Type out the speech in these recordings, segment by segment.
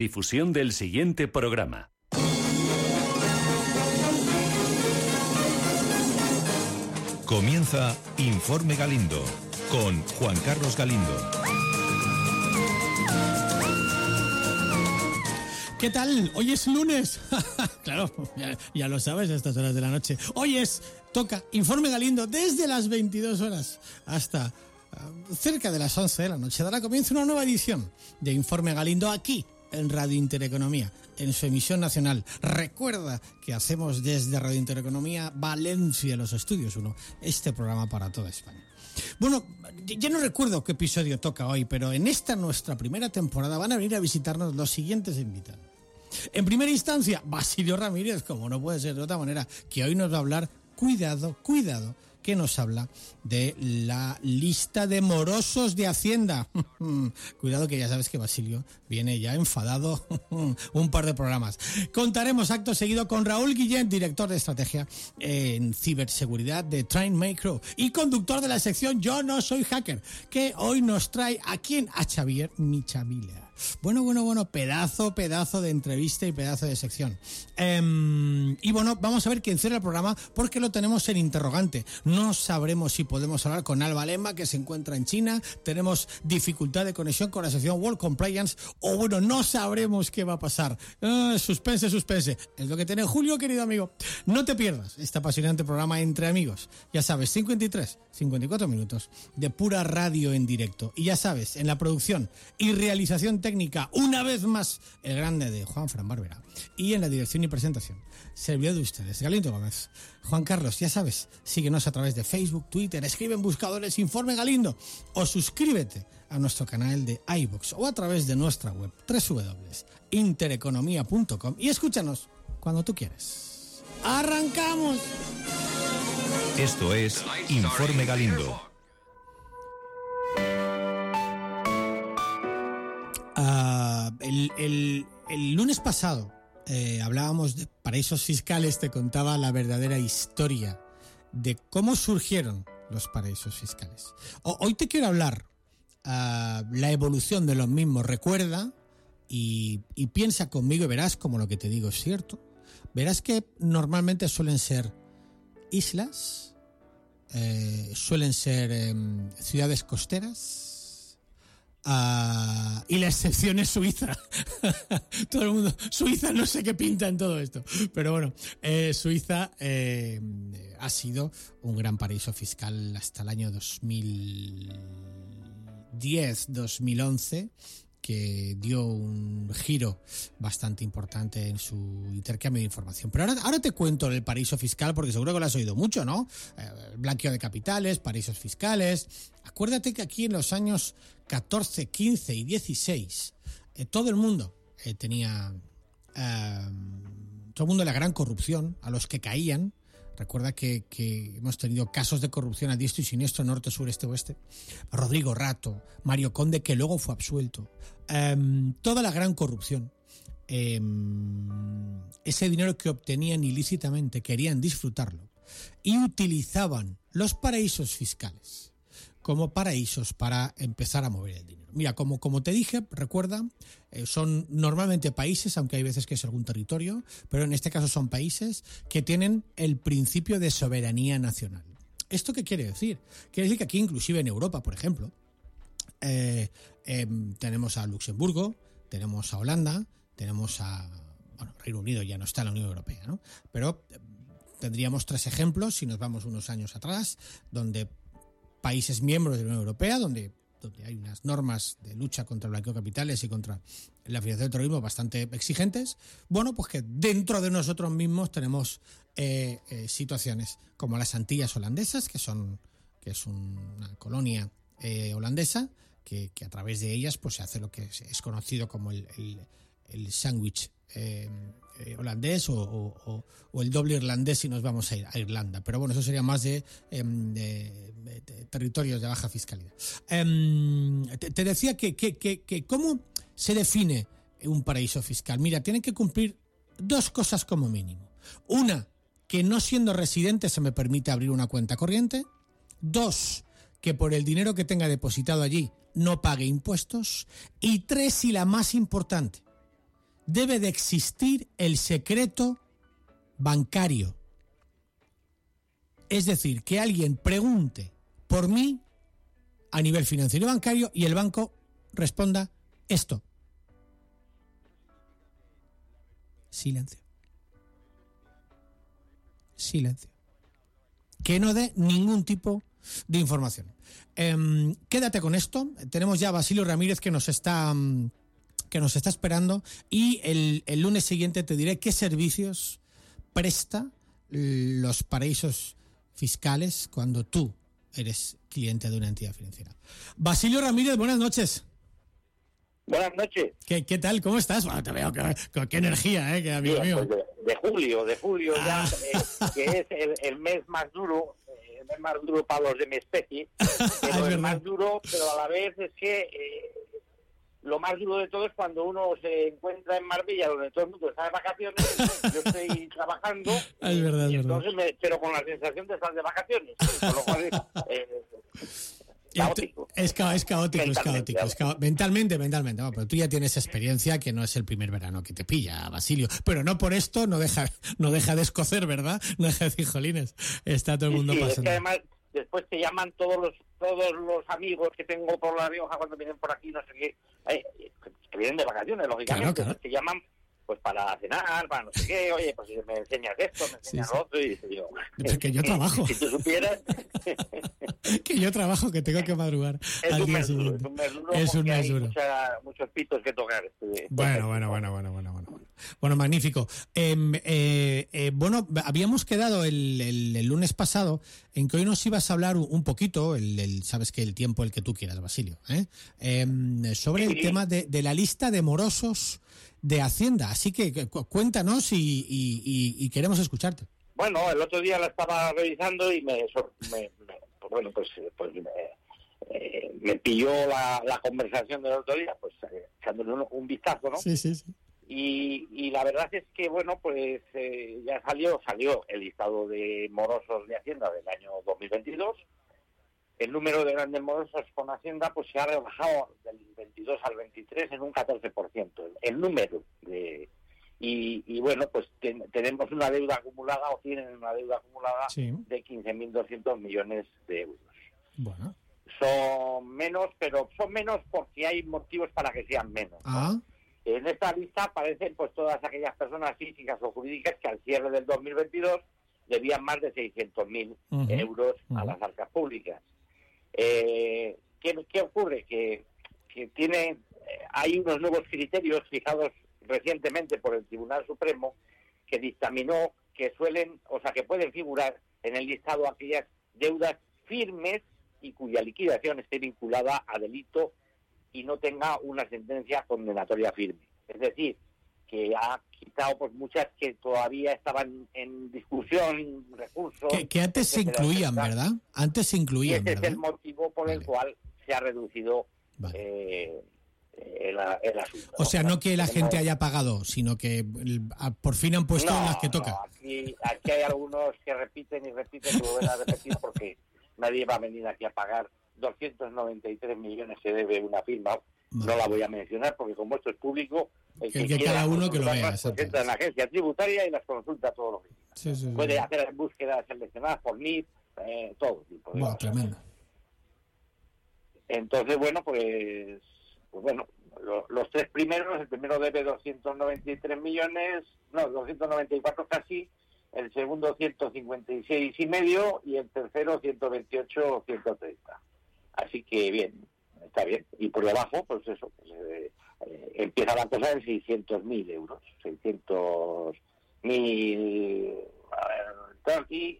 Difusión del siguiente programa. Comienza Informe Galindo con Juan Carlos Galindo. ¿Qué tal? Hoy es lunes. claro, ya, lo sabes a estas horas de la noche. Hoy es, toca Informe Galindo desde las 22 horas hasta ah, cerca de las 11 de la noche. Dará comienzo una nueva edición de Informe Galindo aquí en Radio Intereconomía, en su emisión nacional. Recuerda que hacemos desde Radio Intereconomía Valencia, los estudios 1, este programa para toda España. Bueno, ya no recuerdo qué episodio toca hoy, pero en esta nuestra primera temporada van a venir a visitarnos los siguientes invitados. En primera instancia, Basilio Ramírez, como no puede ser de otra manera, que hoy nos va a hablar, cuidado, cuidado, que nos habla de la lista de morosos de Hacienda. Cuidado que ya sabes que Basilio viene ya enfadado un par de programas. Contaremos acto seguido con Raúl Guillén, director de estrategia en ciberseguridad de Train Macro y conductor de la sección Yo no soy hacker, que hoy nos trae a quien a Xavier Michavila. Bueno, bueno, bueno, pedazo, pedazo de entrevista y pedazo de sección. Em, y bueno, vamos a ver quién cierra el programa porque lo tenemos en interrogante. No sabremos si podemos hablar con Alba Lema, que se encuentra en China. Tenemos dificultad de conexión con la sección World Compliance. O bueno, no sabremos qué va a pasar. Ah, suspense, suspense. Es lo que tiene Julio, querido amigo. No te pierdas este apasionante programa entre amigos. Ya sabes, 53, 54 minutos de pura radio en directo. Y ya sabes, en la producción y realización técnica, una vez más, el grande de Juan Fran Barbera. Y en la dirección y presentación, servidor de ustedes, Galindo Gómez. Juan Carlos, ya sabes, síguenos a través de Facebook, Twitter, escribe en buscadores Informe Galindo o suscríbete a nuestro canal de iBox o a través de nuestra web www.intereconomía.com y escúchanos cuando tú quieres. ¡Arrancamos! Esto es Informe Galindo. El, lunes pasado eh, hablábamos de paraísos fiscales, te contaba la verdadera historia de cómo surgieron los paraísos fiscales. hoy te quiero hablar uh, la evolución de los mismos. Recuerda y, piensa conmigo y verás como lo que te digo es cierto. Verás que normalmente suelen ser islas, eh, suelen ser em, ciudades costeras, Y la excepción es Suiza. todo el mundo, Suiza no sé qué pinta en todo esto. Pero bueno, eh, Suiza eh, ha sido un gran paraíso fiscal hasta el año 2010, 2011 que dio un giro bastante importante en su intercambio de información. Pero ahora, ahora te cuento el paraíso fiscal porque seguro que lo has oído mucho, ¿no? Eh, blanqueo de capitales, paraísos fiscales. Acuérdate que aquí en los años 14, 15 y 16 eh, todo el mundo eh, tenía... todo el mundo la gran corrupción, a los que caían, Recuerda que, hemos tenido casos de corrupción a diestro y siniestro, norte, sur, este, oeste. Rodrigo Rato, Mario Conde, que luego fue absuelto. Em, toda la gran corrupción. Em, ese dinero que obtenían ilícitamente, querían disfrutarlo. Y utilizaban los paraísos fiscales como paraísos para empezar a mover el dinero. Mira, como, como te dije, recuerda, eh, son normalmente países, aunque hay veces que es algún territorio, pero en este caso son países que tienen el principio de soberanía nacional. ¿Esto qué quiere decir? Quiere decir que aquí, inclusive en Europa, por ejemplo, eh, em, tenemos a Luxemburgo, tenemos a Holanda, tenemos a... Bueno, Reino Unido ya no está en la Unión Europea, ¿no? Pero eh, tendríamos tres ejemplos, si nos vamos unos años atrás, donde países miembros de la Unión Europea, donde donde hay unas normas de lucha contra el blanqueo de capitales y contra la financiación del terrorismo bastante exigentes, bueno, pues que dentro de nosotros mismos tenemos eh, eh, situaciones como las Antillas holandesas, que son que es una colonia eh, holandesa, que, a través de ellas pues se hace lo que es, conocido como el, el, el sándwich eh, holandés o, el doble irlandés si nos vamos a, ir a Irlanda. Pero bueno, eso sería más de, em, territorios de baja fiscalidad. Em, te, decía que, que, cómo se define un paraíso fiscal. Mira, tienen que cumplir dos cosas como mínimo. Una, que no siendo residente se me permite abrir una cuenta corriente. Dos, que por el dinero que tenga depositado allí no pague impuestos. Y tres, y la más importante, debe de existir el secreto bancario. Es decir, que alguien pregunte por mí a nivel financiero y bancario y el banco responda esto. Silencio. Silencio. Que no dé ningún tipo de información. Em, quédate con esto. Tenemos ya a Basilio Ramírez que nos está mm, que nos está esperando y el, el lunes siguiente te diré qué servicios presta los paraísos fiscales cuando tú eres cliente de una entidad financiera. Basilio Ramírez, buenas noches. Buenas noches. ¿Qué, qué tal? ¿Cómo estás? Bueno, te veo con qué energía, ¿eh? Que amigo mío. pues de, de julio, de julio ya, Ah. eh, que es el, el mes más duro, eh, el mes más duro para los de mi especie, pero Es el más duro, pero a la vez es que eh, lo más duro de todo es cuando uno se encuentra en Marbella, donde todo el mundo está de vacaciones, yo estoy trabajando, Es verdad, y es verdad. entonces me, pero con la sensación de estar de vacaciones, con lo cual eh, ent- caótico. Es, ca- es caótico, es caótico. es ca- mentalmente, mentalmente. Bueno, pero tú ya tienes experiencia que no es el primer verano que te pilla, Basilio. Pero no por esto no deja, no deja de escocer, ¿verdad? No deja de decir, jolines, está todo el mundo Sí, pasando. que además después te llaman todos los todos los amigos que tengo por La Rioja cuando vienen por aquí, no sé qué, eh, que vienen de vacaciones, lógicamente, Claro, claro. te llaman pues para cenar, para no sé qué, oye, pues me enseñas esto, me enseñas Sí, otro, y dice yo... Pero que yo trabajo. si tú supieras, que yo trabajo, que tengo que madrugar es al un día mes duro, siguiente. es un mes duro Es un mucha- muchos pitos que tocar. este- Bueno, bueno, bueno, bueno, bueno, bueno. Bueno, Bueno, magnífico. Em, eh, eh, bueno, habíamos quedado el, el- el lunes pasado en que hoy nos ibas a hablar un, poquito, el, el- sabes que el tiempo el que tú quieras, Basilio, ¿eh? Em, sobre el tema de, de la lista de morosos de Hacienda. Así que cu- cuéntanos y, y- y- y queremos escucharte. Bueno, el otro día la estaba revisando y me, me- me- pues bueno, pues, pues me, eh, me pilló la, la conversación del otro día, pues eh, echándole un, un vistazo, ¿no? Sí, sí, sí. Y, y la verdad es que, bueno, pues eh, ya salió, salió el listado de morosos de Hacienda del año 2022. El número de grandes morosos con Hacienda pues se ha rebajado del 22 al 23 en un 14%. El, el número de... Y, y bueno, pues ten- tenemos una deuda acumulada o tienen una deuda acumulada Sí, de 15.200 millones de euros. bueno. Son menos, pero son menos porque hay motivos para que sean menos. ¿no? Ah, En esta lista aparecen pues todas aquellas personas físicas o jurídicas que al cierre del 2022 debían más de 600.000 Ujú, euros a las arcas públicas. Eh, ¿qué, qué ocurre? Que, que tiene, eh, hay unos nuevos criterios fijados recientemente por el Tribunal Supremo que dictaminó que suelen, o sea, que pueden figurar en el listado aquellas deudas firmes y cuya liquidación esté vinculada a delito y no tenga una sentencia condenatoria firme. Es decir, que ha quitado pues muchas que todavía estaban en discusión, recursos. que, que antes se incluían. ¿verdad? Antes se Y incluían, ese es el motivo por el cual se ha reducido Vale. eh, el, el asunto. O sea, no que la gente haya pagado, sino que por fin han puesto No, las que no, toca. aquí, aquí hay algunos que repiten y repiten y vuelven a repetir porque nadie va a venir aquí a pagar 293 millones se debe una firma. No la voy a mencionar porque como esto es público, el Que- que cada uno que lo vea, entra en la agencia tributaria y las consulta todos los días. Sí, sí, sí. Puede hacer búsquedas seleccionadas por NIF, eh, todo tipo de Buah, cosas. tremendo. Entonces, bueno, pues, pues bueno, lo- los tres primeros, el primero debe 293 millones, no, 294 casi, el segundo 156 y medio y el tercero 128 130. Así que bien, está bien. Y por debajo, pues eso, pues, eh, eh, empieza la cosa en 600.000 euros, 600.000, a ver, está aquí,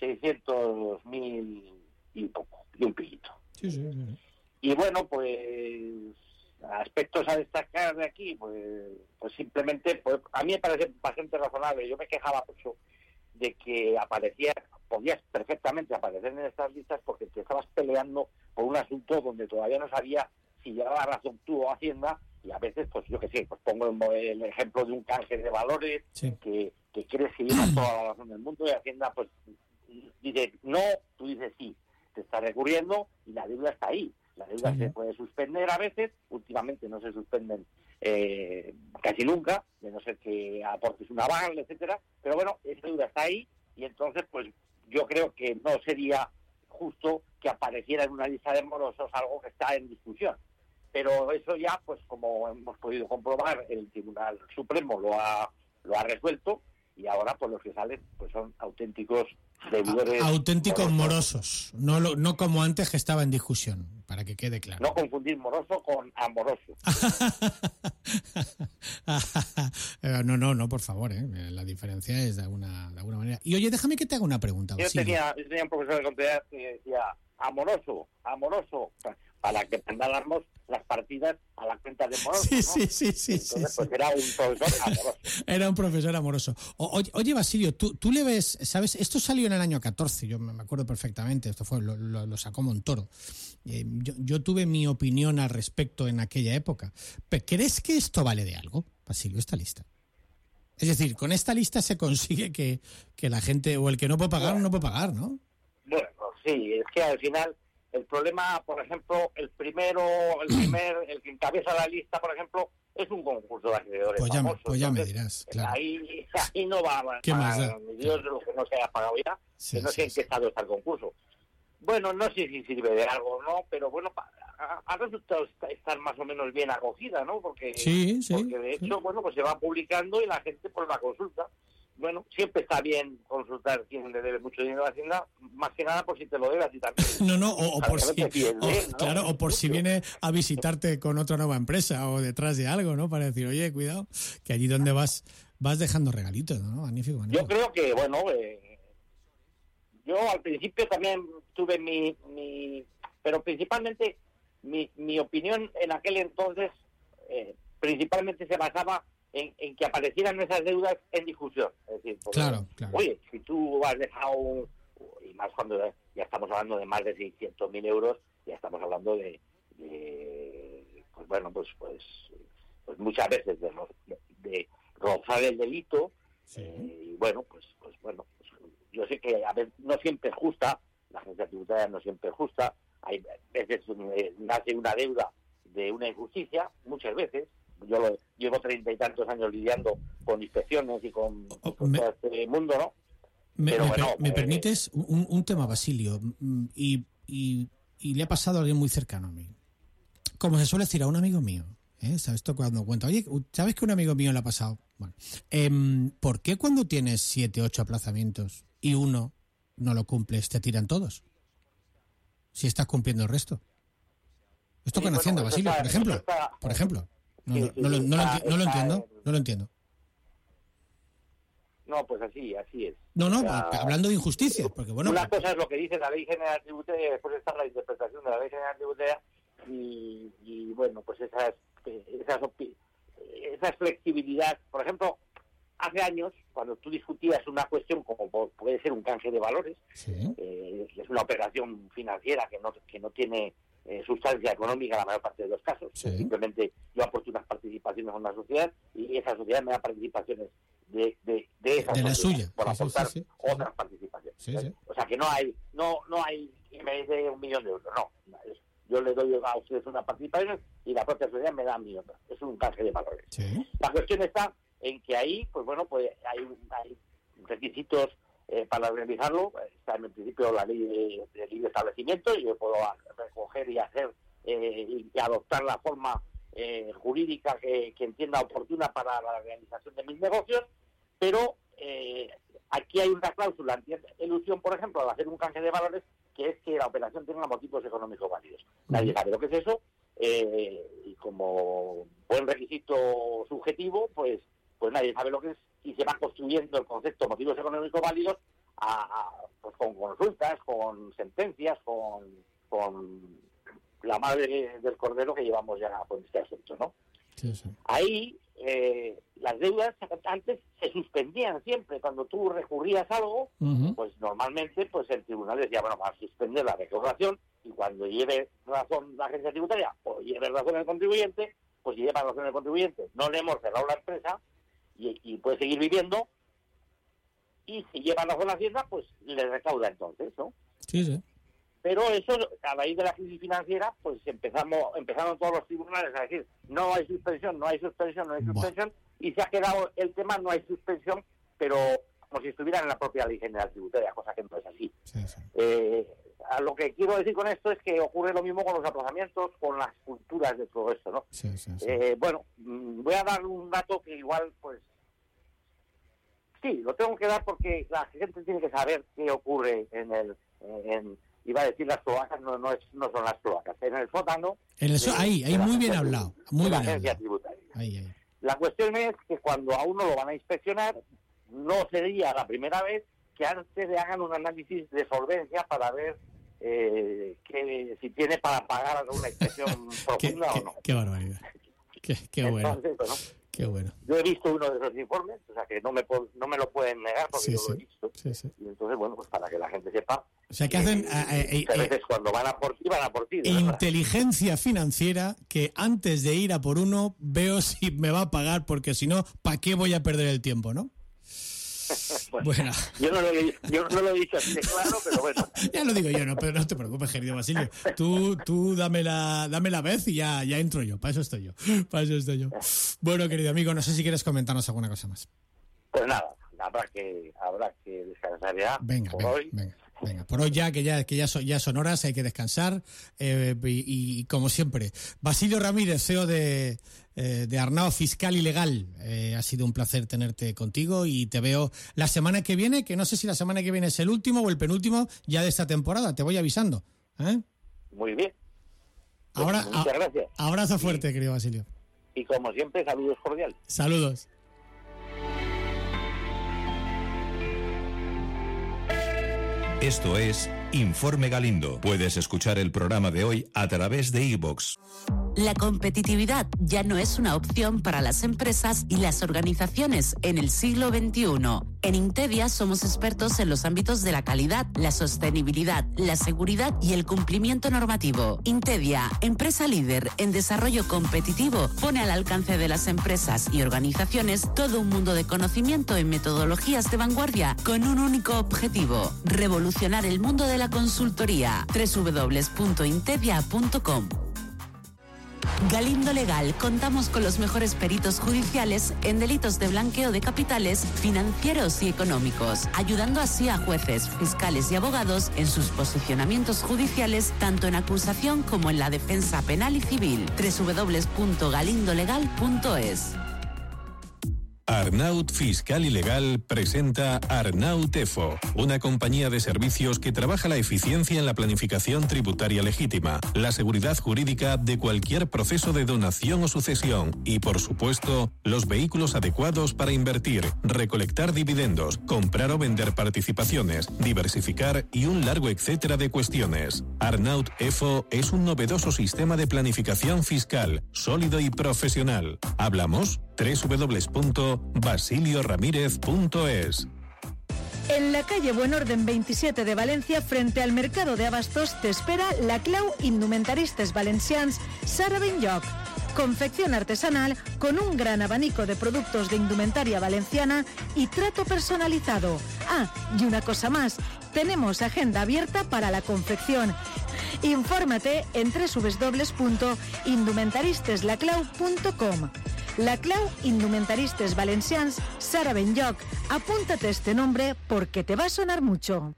600.000 y un poco, y un pillito. Sí, sí, sí. Y bueno, pues aspectos a destacar de aquí, pues, pues simplemente, pues a mí me parece bastante razonable. Yo me quejaba mucho de que aparecía, podías perfectamente aparecer en estas listas porque te estabas peleando un asunto donde todavía no sabía si llevaba razón tú o Hacienda y a veces, pues yo qué sé, pues pongo el, el ejemplo de un canje de valores Sí. que, que crees que lleva toda la razón del mundo y Hacienda pues dice no, tú dices sí, te está recurriendo y la deuda está ahí. La deuda Sí, se puede suspender a veces, últimamente no se suspenden eh, casi nunca, de no ser que aportes un aval, etcétera. Pero bueno, esa deuda está ahí y entonces, pues yo creo que no sería justo que apareciera en una lista de morosos algo que está en discusión. Pero eso ya, pues como hemos podido comprobar, el Tribunal Supremo lo ha, lo ha resuelto y ahora pues los que salen pues son auténticos deudores. Auténticos morosos, no, lo, no como antes que estaba en discusión, para que quede claro. No confundir moroso con amoroso. no, no, no, por favor, ¿eh? la diferencia es de alguna, de alguna manera. Y oye, déjame que te haga una pregunta. Yo tenía, yo tenía un profesor de contabilidad que decía, amoroso, amoroso, para que darnos las partidas a la cuenta de moroso. Sí, sí, sí, sí, Entonces, pues era un profesor amoroso. Era un profesor amoroso. O- oye, Basilio, ¿tú, tú le ves, ¿sabes? Esto salió en el año 14, yo me acuerdo perfectamente, esto fue, lo, lo- lo sacó Montoro. Eh, yo, yo tuve mi opinión al respecto en aquella época. Pe- ¿Crees que esto vale de algo, Basilio, esta lista? Es decir, con esta lista se consigue que, que la gente, o el que no puede pagar, no puede pagar, ¿no? Bueno, sí, es que al final el problema, por ejemplo, el primero, el primer, el que encabeza la lista, por ejemplo, es un concurso de acreedores Pues ya, me- famosos. pues ya me Entonces, dirás, claro. Ahí, ahí no va a ¿Qué más da? Dios de lo que no se haya pagado ya, Sí, que no sí, sé en sí. qué estado está el concurso. Bueno, no sé si sirve de algo o no, pero bueno, ha, resultado esta- estar más o menos bien acogida, ¿no? Porque, Sí, sí, porque de hecho, bueno, pues se va publicando y la gente pues la consulta. Bueno, siempre está bien consultar quién le debe mucho dinero a Hacienda, más que nada por si te lo debe a ti también. No, no, o, o A por ver, si, te fíes o- de él, ¿no? claro, o por si viene a visitarte con otra nueva empresa o detrás de algo, ¿no? Para decir, oye, cuidado, que allí donde vas vas dejando regalitos, ¿no? Magnífico, magnífico. Yo creo que, bueno, eh, yo al principio también tuve mi, mi pero principalmente mi, mi opinión en aquel entonces eh, principalmente se basaba en, en que aparecieran esas deudas en discusión. Es decir, porque, Claro, claro. oye, si tú has dejado, un- y más cuando ya estamos hablando de más de 600.000 euros, ya estamos hablando de, de, pues bueno, pues, pues, pues muchas veces de, ro- de, de rozar el delito, Sí. eh, y bueno, pues, pues bueno, pues, yo sé que a veces no siempre es justa, la agencia tributaria no siempre es justa, hay veces eh, nace una deuda de una injusticia, muchas veces. Yo lo- llevo treinta y tantos años lidiando con inspecciones y con, Oh, con me- todo este mundo, ¿no? ¿Me, Pero me bueno, me eh, permites un, un tema, Basilio? Mm, Y, y- y le ha pasado a alguien muy cercano a mí. Como se suele decir a un amigo mío, ¿eh? ¿sabes? Esto cuando cuenta, oye, ¿sabes que un amigo mío le ha pasado? Bueno, em, ¿por qué cuando tienes siete, ocho aplazamientos y uno no lo cumples, te tiran todos? Si estás cumpliendo el resto. Esto Sí, con bueno, Hacienda, eso Basilio, está- por ejemplo. está- Por ejemplo. No, lo- no está- entiendo, en- no lo entiendo. No, pues así, así es. No, no, O sea, hablando de injusticias, porque bueno, una cosa es lo que dice la Ley General Tributaria y después está la interpretación de la Ley General Tributaria y, y, bueno, pues esas, esas, esas flexibilidad. Por ejemplo, hace años, cuando tú discutías una cuestión como puede ser un canje de valores, sí. eh, es una operación financiera que no, que no tiene eh, sustancia económica en la mayor parte de los casos. Sí. Simplemente yo aporto unas participaciones a una sociedad y esa sociedad me da participaciones de, de, de esa De la suya. por Sí, aportar sí, otras participaciones. O sea que no hay, no, no hay que me dé un millón de euros, no. Yo le doy a ustedes una participación y la propia sociedad me da mí otra. Es un canje de valores. La cuestión está en que ahí, pues bueno, pues hay, hay requisitos eh, para realizarlo. Está en el principio la ley de, de libre establecimiento y yo puedo recoger y hacer eh, y adoptar la forma eh, jurídica que, que entienda oportuna para la realización de mis negocios, pero eh, aquí hay una cláusula anti-elusión, por ejemplo, al hacer un canje de valores, que es que la operación tenga motivos económicos válidos. Nadie sabe lo que es eso, eh, y como buen requisito subjetivo, pues pues nadie sabe lo que es y se va construyendo el concepto de motivos económicos válidos a- a- pues con consultas, con sentencias, con, con la madre del cordero que llevamos ya con este asunto, ¿no? Sí, sí. Ahí eh, las deudas antes se suspendían siempre. Cuando tú recurrías a algo, pues normalmente pues el tribunal decía, bueno, va a suspender la reclamación y cuando lleve razón la agencia tributaria o lleve razón el contribuyente, pues lleva razón el contribuyente, no le hemos cerrado la empresa y, y puede seguir viviendo y si lleva razón la hacienda, pues le recauda entonces, ¿no? Sí, sí. pero eso, a raíz de la crisis financiera, pues empezamos, empezaron todos los tribunales a decir no hay suspensión, no hay suspensión, no hay suspensión, y se ha quedado el tema no hay suspensión, pero como si estuviera en la propia ley general tributaria, cosa que no es así. Eh, a lo que quiero decir con esto es que ocurre lo mismo con los aplazamientos, con las culturas de todo esto, ¿no? Eh, bueno, mm, voy a dar un dato que igual, sí, lo tengo que dar porque la gente tiene que saber qué ocurre en el, en, iba a decir las cloacas, no, no, es, no son las cloacas, en el sótano. En el ahí, ahí muy bien hablado, muy bien hablado. Tributaria. La cuestión es que cuando a uno lo van a inspeccionar, no sería la primera vez que antes le hagan un análisis de solvencia para ver eh, que, si tiene para pagar una inspección profunda o no. Qué barbaridad. Qué, qué bueno. Qué bueno. Yo he visto uno de esos informes, o sea que no me, no me lo pueden negar porque yo lo he visto. Y entonces, bueno, pues para que la gente sepa. O sea, que hacen. a veces eh, eh, cuando van a por ti, van a por ti. Inteligencia financiera que antes de ir a por uno veo si me va a pagar, porque si no, ¿para qué voy a perder el tiempo, no? bueno, Yo, no lo he, yo no lo he dicho así de claro, pero bueno. ya lo digo yo, no, pero no te preocupes, querido Basilio. Tú, tú dame, la, dame la vez y ya, ya entro yo. Para eso estoy yo. Para eso estoy yo. Bueno, querido amigo, no sé si quieres comentarnos alguna cosa más. Pues nada, habrá que, habrá que descansar ya. Venga, por hoy. venga. Venga, por hoy ya que ya que ya, ya son horas, hay que descansar eh, y, como siempre, Basilio Ramírez, CEO de, eh, de Arnao Fiscal y Legal. Eh, ha sido un placer tenerte contigo y te veo la semana que viene, que no sé si la semana que viene es el último o el penúltimo ya de esta temporada. Te voy avisando. Muy bien. Ahora, Muchas gracias. Abrazo fuerte, querido Basilio. Y como siempre, saludos cordiales. Saludos. Esto es Informe Galindo. Puedes escuchar el programa de hoy a través de iVoox. La competitividad ya no es una opción para las empresas y las organizaciones en el siglo XXI. En Intedia somos expertos en los ámbitos de la calidad, la sostenibilidad, la seguridad y el cumplimiento normativo. Intedia, empresa líder en desarrollo competitivo, pone al alcance de las empresas y organizaciones todo un mundo de conocimiento en metodologías de vanguardia con un único objetivo, revolucionar el mundo de la consultoría. www.intedia.com Galindo Legal contamos con los mejores peritos judiciales en delitos de blanqueo de capitales financieros y económicos, ayudando así a jueces, fiscales y abogados en sus posicionamientos judiciales tanto en acusación como en la defensa penal y civil. www.galindolegal.es Arnaut Fiscal y Legal presenta Arnaut EFO, una compañía de servicios que trabaja la eficiencia en la planificación tributaria legítima, la seguridad jurídica de cualquier proceso de donación o sucesión y, por supuesto, los vehículos adecuados para invertir, recolectar dividendos, comprar o vender participaciones, diversificar y un largo etcétera de cuestiones. Arnaut EFO es un novedoso sistema de planificación fiscal, sólido y profesional. ¿Hablamos? www.basilioramírez.es. En la calle Buen Orden 27 de Valencia, frente al mercado de abastos, te espera la Clau Indumentaristes Valencians Sara Benyoc. Confección artesanal con un gran abanico de productos de indumentaria valenciana y trato personalizado. Ah, y una cosa más, tenemos agenda abierta para la confección. Infórmate en www.indumentaristes.laclau.com. La Clau Indumentaristes Valencians, Sara Benyoc. Apúntate este nombre porque te va a sonar mucho.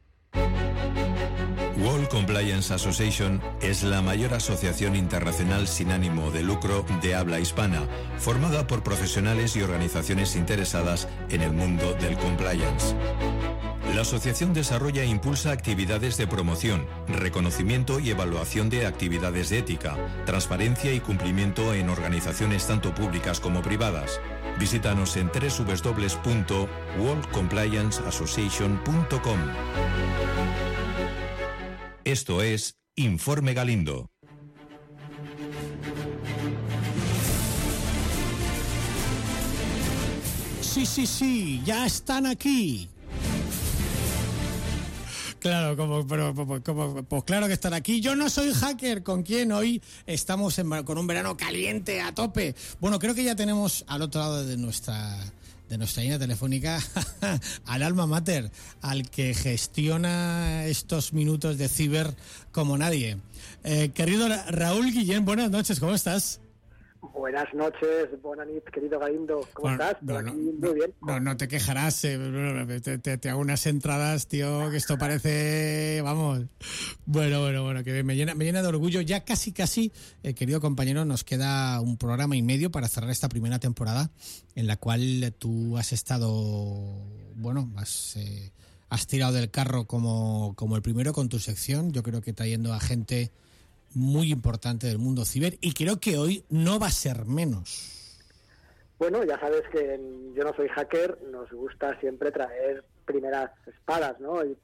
World Compliance Association es la mayor asociación internacional sin ánimo de lucro de habla hispana, formada por profesionales y organizaciones interesadas en el mundo del compliance. La asociación desarrolla e impulsa actividades de promoción, reconocimiento y evaluación de actividades de ética, transparencia y cumplimiento en organizaciones tanto públicas como privadas. Visítanos en www.worldcomplianceassociation.com. Esto es Informe Galindo. Sí, sí, sí, ya están aquí Claro, como, pero, como, pues claro que estar aquí. Yo no soy hacker, ¿con quién? Hoy estamos con un verano caliente a tope. Bueno, creo que ya tenemos al otro lado de nuestra de nuestra línea telefónica al alma mater, al que gestiona estos minutos de ciber como nadie. Eh, querido Raúl Guillén, buenas noches, ¿cómo estás? Buenas noches, buenas noches, querido Galindo. ¿Cómo estás? No, muy bien. No, no te quejarás. Eh, te, hago unas entradas, tío, que esto parece. Vamos. Bueno, bueno, bueno, que me llena, me llena de orgullo. Ya casi, casi, eh, querido compañero, nos queda un programa y medio para cerrar esta primera temporada en la cual tú has estado. Bueno, has. Eh, has tirado del carro como, como el primero con tu sección. Yo creo que trayendo a gente muy importante del mundo ciber y creo que hoy no va a ser menos. Bueno, ya sabes que yo no soy hacker, nos gusta siempre traer primeras espadas ¿no? y,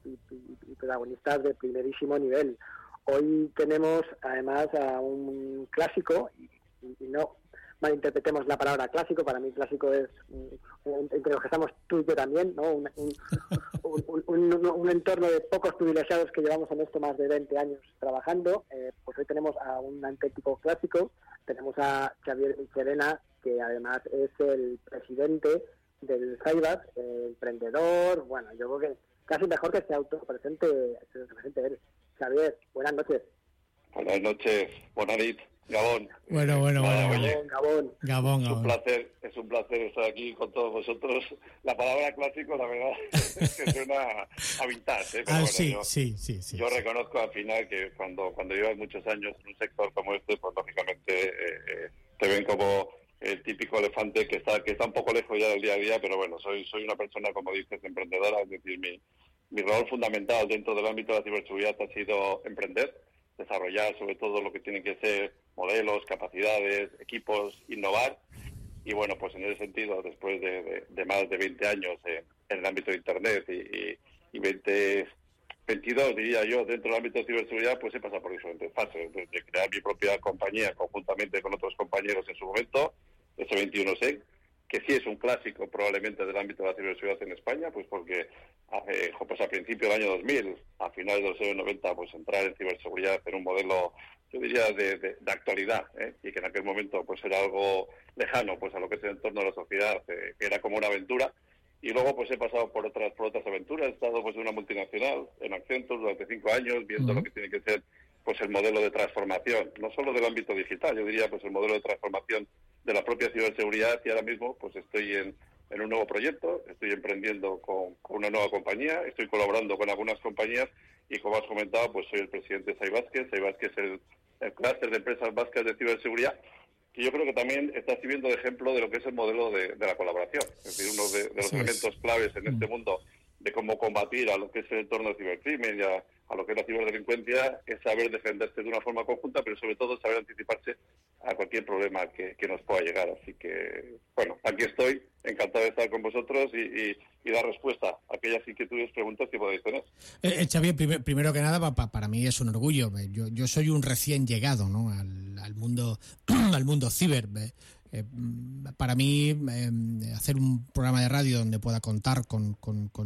protagonistas de primerísimo nivel. Hoy tenemos además a un clásico, y, y no malinterpretemos la palabra clásico, para mí clásico es, entre los que estamos tú y yo también, ¿no? un, un, entorno de pocos privilegiados que llevamos en esto más de 20 años trabajando, eh, pues hoy tenemos a un antétipo clásico, tenemos a Xavier Michelena, que además es el presidente del CIBAS, emprendedor, bueno, yo creo que casi mejor que se autopresente, se presente él. Xavier, buenas noches. Buenas noches, buenas noches. Gabón. Bueno, bueno, bueno. Gabón, Gabón. Es un placer, es un placer estar aquí con todos vosotros. La palabra clásico, la verdad, es que suena a vintage. ¿eh? ah, sí, sí, sí, Yo reconozco al final que cuando, cuando llevas muchos años en un sector como este, pues lógicamente eh, eh, te ven como el típico elefante que está que está un poco lejos ya del día a día, pero bueno, soy soy una persona, como dices, emprendedora, es decir, mi, mi rol fundamental dentro del ámbito de la ciberseguridad ha sido emprender desarrollar sobre todo lo que tiene que ser modelos, capacidades, equipos, innovar. Y bueno, pues en ese sentido, después de, más de 20 años en, el ámbito de Internet y, y, 20, 22, diría yo, dentro del ámbito de ciberseguridad, pues he pasado por diferentes fases, desde crear mi propia compañía conjuntamente con otros compañeros en su momento, ese 21 SEC, que sí es un clásico probablemente del ámbito de la ciberseguridad en España, pues porque pues a principios del año 2000, a finales de los años 90, pues entrar en ciberseguridad en un modelo, yo diría, de, de, actualidad, ¿eh? y que en aquel momento pues era algo lejano pues a lo que es el entorno de la sociedad, eh, que era como una aventura, y luego pues he pasado por otras por otras aventuras, he estado pues en una multinacional, en Accenture durante cinco años, viendo lo que tiene que ser pues el modelo de transformación, no solo del ámbito digital, yo diría pues el modelo de transformación de la propia ciberseguridad y ahora mismo pues estoy en, en un nuevo proyecto, estoy emprendiendo con, una nueva compañía, estoy colaborando con algunas compañías y como has comentado pues soy el presidente de Saibasque, Saibasque es el, el clúster de empresas vascas de ciberseguridad que yo creo que también está sirviendo de ejemplo de lo que es el modelo de, la colaboración, es decir, uno de, los elementos claves en este mm. mundo de cómo combatir a lo que es el entorno de cibercrimen y a, lo que es la ciberdelincuencia es saber defenderse de una forma conjunta, pero sobre todo saber anticiparse a cualquier problema que, nos pueda llegar. Así que, bueno, aquí estoy, encantado de estar con vosotros y, dar respuesta a aquellas inquietudes, preguntas que podéis tener. Eh, Xavier, primero que nada, para mí es un orgullo. Yo, yo soy un recién llegado ¿no? al, al mundo al mundo ciber. Eh, para mí, eh, hacer un programa de radio donde pueda contar con,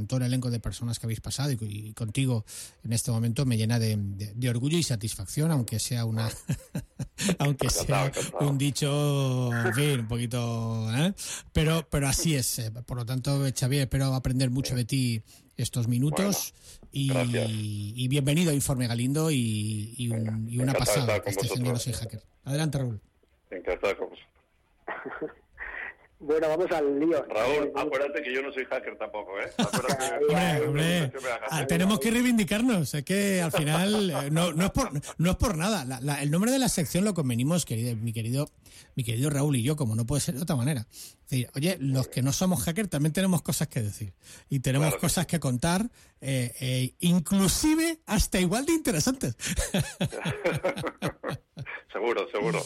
todo el elenco de personas que habéis pasado y, contigo en este momento me llena de, orgullo y satisfacción, aunque sea una, aunque sea un dicho, en fin, un poquito, ¿eh? pero, pero así es. Por lo tanto, Xavier, espero aprender mucho de ti estos minutos y, bienvenido a Informe Galindo y, una pasada que estés en Hacker. Adelante, Raúl. Encantado con Bueno, vamos al lío. Raúl, acuérdate que yo no soy hacker tampoco, ¿eh? hombre, ah, tenemos que reivindicarnos. Es que al final eh, no, no, es, por, no es por nada. el nombre de la sección lo convenimos, querido, mi querido mi querido Raúl y yo, como no puede ser de otra manera. oye, los que no somos hackers también tenemos cosas que decir y tenemos cosas que contar, eh, eh, inclusive hasta igual de interesantes. seguro, seguro.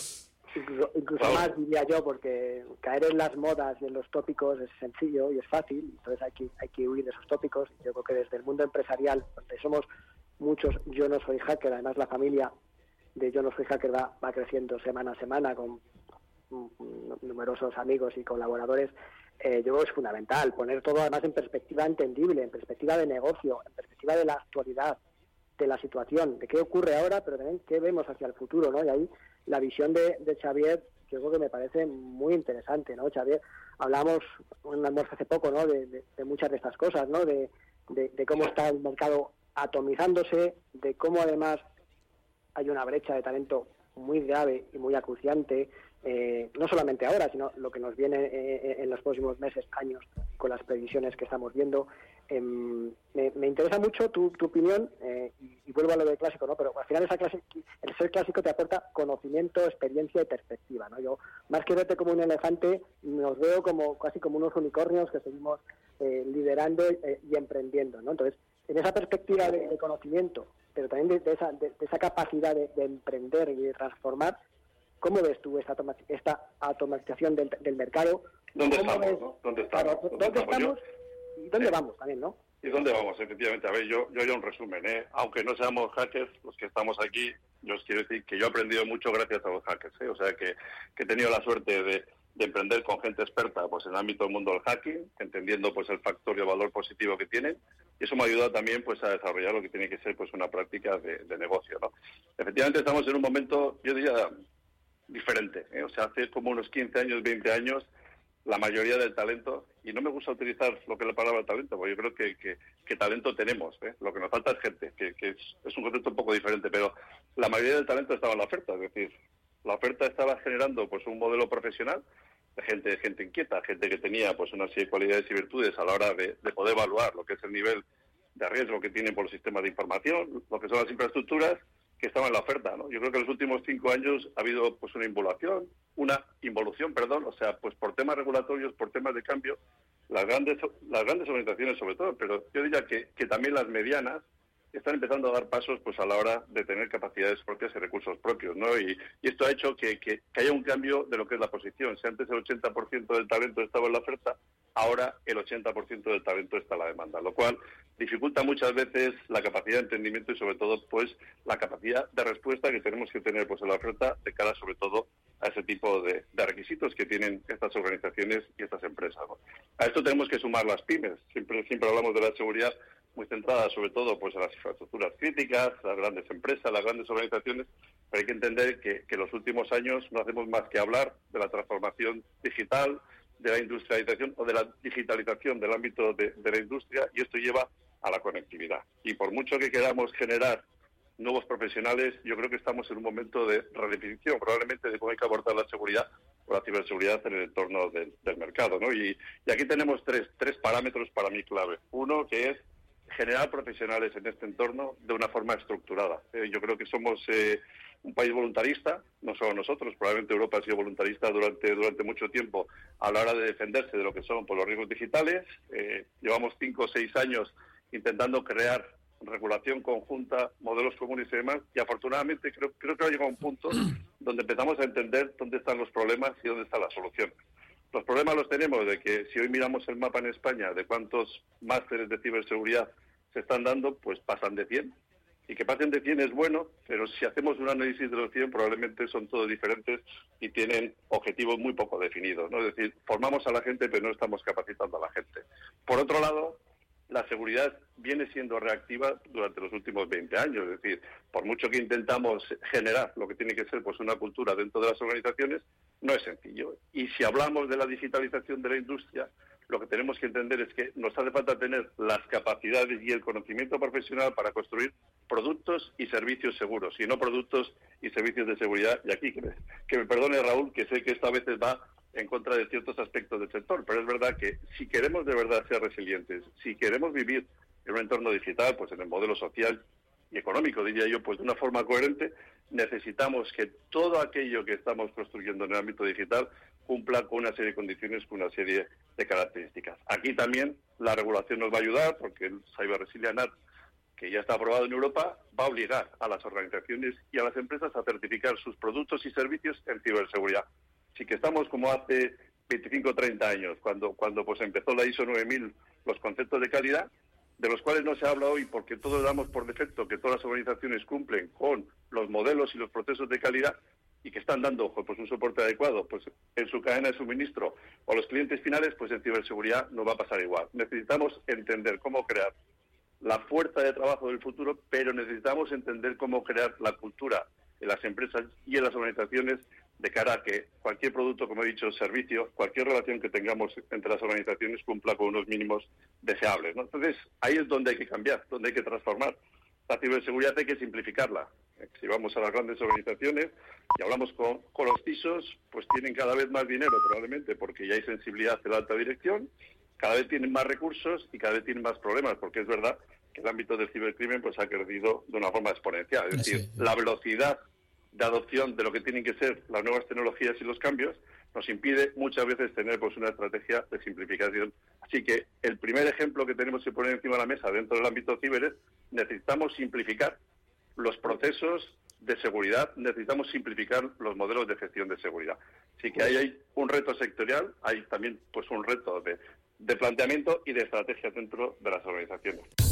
Incluso, más diría yo, porque caer en las modas y en los tópicos es sencillo y es fácil, entonces hay que, hay que huir de esos tópicos. Yo creo que desde el mundo empresarial, donde somos muchos, yo no soy hacker, además la familia de yo no soy hacker va, va creciendo semana a semana con numerosos amigos y colaboradores, eh, yo creo que es fundamental poner todo además en perspectiva entendible, en perspectiva de negocio, en perspectiva de la actualidad, de la situación, de qué ocurre ahora, pero también qué vemos hacia el futuro, ¿no? Y ahí la visión de, Xavier, yo creo que me parece muy interesante, ¿no? Xavier, hablamos en almuerzo hace poco, ¿no? De, muchas de estas cosas, ¿no? De, de cómo está el mercado atomizándose, de cómo además hay una brecha de talento muy grave y muy acuciante, eh, no solamente ahora, sino lo que nos viene eh, eh, en los próximos meses, años, con las previsiones que estamos viendo. Em, me, interesa mucho tu, opinión, y, vuelvo a lo del clásico, ¿no? pero al final esa clase, el ser clásico te aporta conocimiento, experiencia y perspectiva. ¿no? Yo, más que verte como un elefante, nos veo como casi como unos unicornios que seguimos liderando y emprendiendo. ¿no? Entonces, en esa perspectiva de, conocimiento, pero también de, esa, de, esa, capacidad de, emprender y de transformar, ¿cómo ves tú esta, esta automatización del, mercado? ¿Dónde estamos? ¿Dónde estamos? y dónde vamos también, no? ¿Y dónde vamos? Efectivamente, a ver, yo, yo haría un resumen. ¿eh? Aunque no seamos hackers, los que estamos aquí, yo os quiero decir que yo he aprendido mucho gracias a los hackers. ¿eh? O sea, que, que he tenido la suerte de, de emprender con gente experta pues en el ámbito del mundo del hacking, entendiendo pues el factor de valor positivo que tienen y eso me ha ayudado también pues a desarrollar lo que tiene que ser pues una práctica de, negocio, ¿no? Efectivamente estamos en un momento, yo diría, diferente, ¿eh? o sea, hace como unos 15 años, 20 años, la mayoría del talento, y no me gusta utilizar lo que es la palabra talento, porque yo creo que, que, talento tenemos, ¿eh? lo que nos falta es gente, que, que es, es, un concepto un poco diferente, pero la mayoría del talento estaba en la oferta, es decir, la oferta estaba generando pues un modelo profesional de gente, gente inquieta, gente que tenía pues una serie de cualidades y virtudes a la hora de, poder evaluar lo que es el nivel de riesgo que tienen por los sistemas de información, lo que son las infraestructuras que estaban en la oferta. ¿no? Yo creo que en los últimos cinco años ha habido pues una involución, una involución, perdón, o sea, pues por temas regulatorios, por temas de cambio, las grandes, las grandes organizaciones sobre todo, pero yo diría que, que también las medianas están empezando a dar pasos pues a la hora de tener capacidades propias y recursos propios, ¿no? Y, esto ha hecho que, que, haya un cambio de lo que es la posición. Si antes el 80% del talento estaba en la oferta, ahora el 80% del talento está en la demanda, lo cual dificulta muchas veces la capacidad de entendimiento y sobre todo pues la capacidad de respuesta que tenemos que tener pues en la oferta de cara sobre todo a ese tipo de, requisitos que tienen estas organizaciones y estas empresas. A esto tenemos que sumar las pymes. Siempre, siempre hablamos de la seguridad muy centrada sobre todo pues en las infraestructuras críticas, las grandes empresas, las grandes organizaciones, pero hay que entender que, en los últimos años no hacemos más que hablar de la transformación digital, de la industrialización o de la digitalización del ámbito de, la industria y esto lleva a la conectividad. Y por mucho que queramos generar nuevos profesionales, yo creo que estamos en un momento de redefinición, probablemente de cómo hay que abordar la seguridad o la ciberseguridad en el entorno del, mercado. ¿no? Y, y, aquí tenemos tres, tres parámetros para mí clave. Uno, que es generar profesionales en este entorno de una forma estructurada. Eh, yo creo que somos eh, un país voluntarista, no solo nosotros, probablemente Europa ha sido voluntarista durante, durante mucho tiempo a la hora de defenderse de lo que son por los riesgos digitales. Eh, llevamos cinco o seis años intentando crear regulación conjunta, modelos comunes y demás, y afortunadamente creo, creo que ha llegado a un punto donde empezamos a entender dónde están los problemas y dónde están las soluciones. Los problemas los tenemos de que si hoy miramos el mapa en España de cuántos másteres de ciberseguridad se están dando, pues pasan de 100. Y que pasen de 100 es bueno, pero si hacemos un análisis de los 100 probablemente son todos diferentes y tienen objetivos muy poco definidos. ¿no? Es decir, formamos a la gente pero no estamos capacitando a la gente. Por otro lado, la seguridad viene siendo reactiva durante los últimos 20 años. Es decir, por mucho que intentamos generar lo que tiene que ser pues una cultura dentro de las organizaciones, no es sencillo. Y si hablamos de la digitalización de la industria, lo que tenemos que entender es que nos hace falta tener las capacidades y el conocimiento profesional para construir productos y servicios seguros, y no productos y servicios de seguridad. Y aquí, que me, perdone Raúl, que sé que esta vez va en contra de ciertos aspectos del sector, pero es verdad que si queremos de verdad ser resilientes, si queremos vivir en un entorno digital, pues en el modelo social y económico, diría yo, pues de una forma coherente, necesitamos que todo aquello que estamos construyendo en el ámbito digital cumpla con una serie de condiciones, con una serie de características. Aquí también la regulación nos va a ayudar porque el Cyber Resilience Act, que ya está aprobado en Europa, va a obligar a las organizaciones y a las empresas a certificar sus productos y servicios en ciberseguridad sí que estamos como hace 25 o 30 años, cuando, cuando pues empezó la ISO 9000, los conceptos de calidad, de los cuales no se habla hoy porque todos damos por defecto que todas las organizaciones cumplen con los modelos y los procesos de calidad, y que están dando pues un soporte adecuado pues en su cadena de suministro o a los clientes finales, pues en ciberseguridad no va a pasar igual. Necesitamos entender cómo crear la fuerza de trabajo del futuro, pero necesitamos entender cómo crear la cultura en las empresas y en las organizaciones de cara a que cualquier producto, como he dicho, servicio, cualquier relación que tengamos entre las organizaciones cumpla con unos mínimos deseables. Entonces, ahí es donde hay que cambiar, donde hay que transformar. La ciberseguridad hay que simplificarla. Si vamos a las grandes organizaciones y hablamos con, con los CISOs, pues tienen cada vez más dinero probablemente porque ya hay sensibilidad de la alta dirección, cada vez tienen más recursos y cada vez tienen más problemas, porque es verdad que el ámbito del cibercrimen pues ha crecido de una forma exponencial. Es decir, la velocidad de adopción de lo que tienen que ser las nuevas tecnologías y los cambios nos impide muchas veces tener pues una estrategia de simplificación. Así que el primer ejemplo que tenemos que poner encima de la mesa dentro del ámbito ciber es necesitamos simplificar los procesos de seguridad, necesitamos simplificar los modelos de gestión de seguridad. Así que ahí hay un reto sectorial, hay también pues un reto de, de planteamiento y de estrategia dentro de las organizaciones.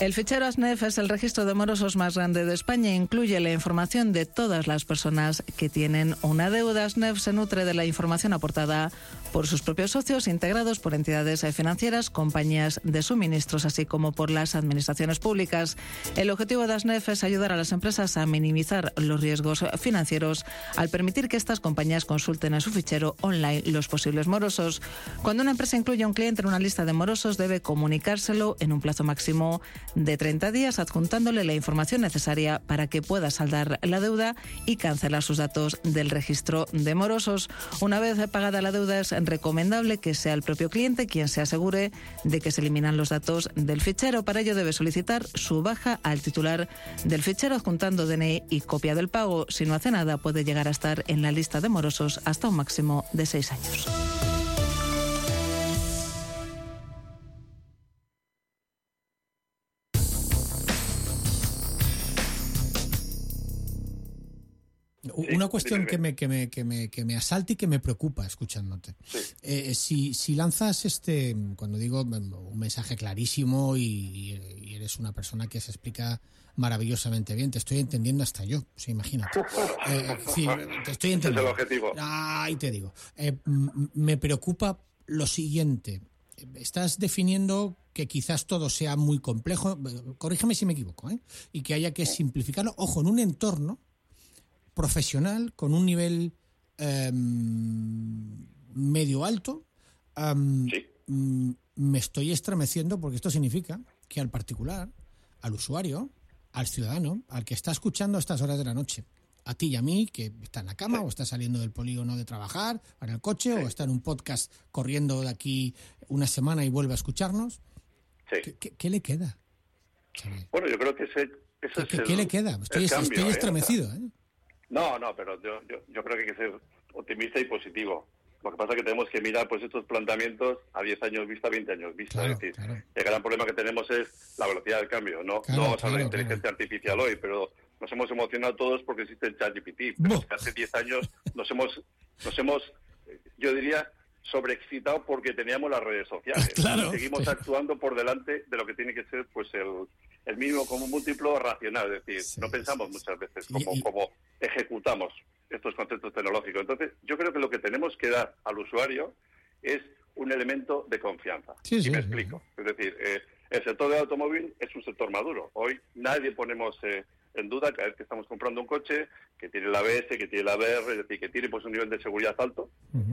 El fichero ASNEF es el registro de morosos más grande de España e incluye la información de todas las personas que tienen una deuda. ASNEF se nutre de la información aportada por sus propios socios, integrados por entidades financieras, compañías de suministros, así como por las administraciones públicas. El objetivo de ASNEF es ayudar a las empresas a minimizar los riesgos financieros al permitir que estas compañías consulten en su fichero online los posibles morosos. Cuando una empresa incluye a un cliente en una lista de morosos, debe comunicárselo en un plazo máximo de 30 días, adjuntándole la información necesaria para que pueda saldar la deuda y cancelar sus datos del registro de morosos. Una vez pagada la deuda, es recomendable que sea el propio cliente quien se asegure de que se eliminan los datos del fichero. Para ello debe solicitar su baja al titular del fichero adjuntando DNI y copia del pago. Si no hace nada, puede llegar a estar en la lista de morosos hasta un máximo de seis años. Una cuestión que me, que, me, que, me, que me asalta y que me preocupa escuchándote. Eh, si, si lanzas este, cuando digo un mensaje clarísimo y, eres una persona que se explica maravillosamente bien, te estoy entendiendo hasta yo, o imagínate. Eh, te estoy entendiendo. Es el objetivo. Ahí te digo. Eh, me preocupa lo siguiente. Estás definiendo que quizás todo sea muy complejo, corrígeme si me equivoco, y que haya que simplificarlo, ojo, en un entorno profesional con un nivel em, medio alto, mm, me estoy estremeciendo porque esto significa que al particular, al usuario, al ciudadano, al que está escuchando a estas horas de la noche, a ti y a mí, que está en la cama o está saliendo del polígono de trabajar, o en el coche, o está en un podcast corriendo de aquí una semana y vuelve a escucharnos, ¿qué, le queda? Bueno, yo creo que ese, ¿Qué, le queda? Estoy, estoy estremecido. ¿eh? No, no, pero yo, yo, creo que hay que ser optimista y positivo. Lo que pasa es que tenemos que mirar pues estos planteamientos a 10 años vista, 20 años vista. es decir, el gran problema que tenemos es la velocidad del cambio. No, no vamos a hablar de inteligencia artificial hoy, pero nos hemos emocionado todos porque existe el ChatGPT. Pero hace 10 años nos hemos, nos hemos, yo diría, sobreexcitado porque teníamos las redes sociales. y seguimos actuando por delante de lo que tiene que ser pues el, el mínimo como múltiplo racional. Es decir, no pensamos muchas veces como, como ejecutamos estos conceptos tecnológicos. Entonces, yo creo que lo que tenemos que dar al usuario es un elemento de confianza. Sí, y me explico. Es decir, eh, el sector del automóvil es un sector maduro. Hoy nadie ponemos eh, en duda cada vez que estamos comprando un coche que tiene el ABS, que tiene el ABR, es decir, que tiene pues un nivel de seguridad alto.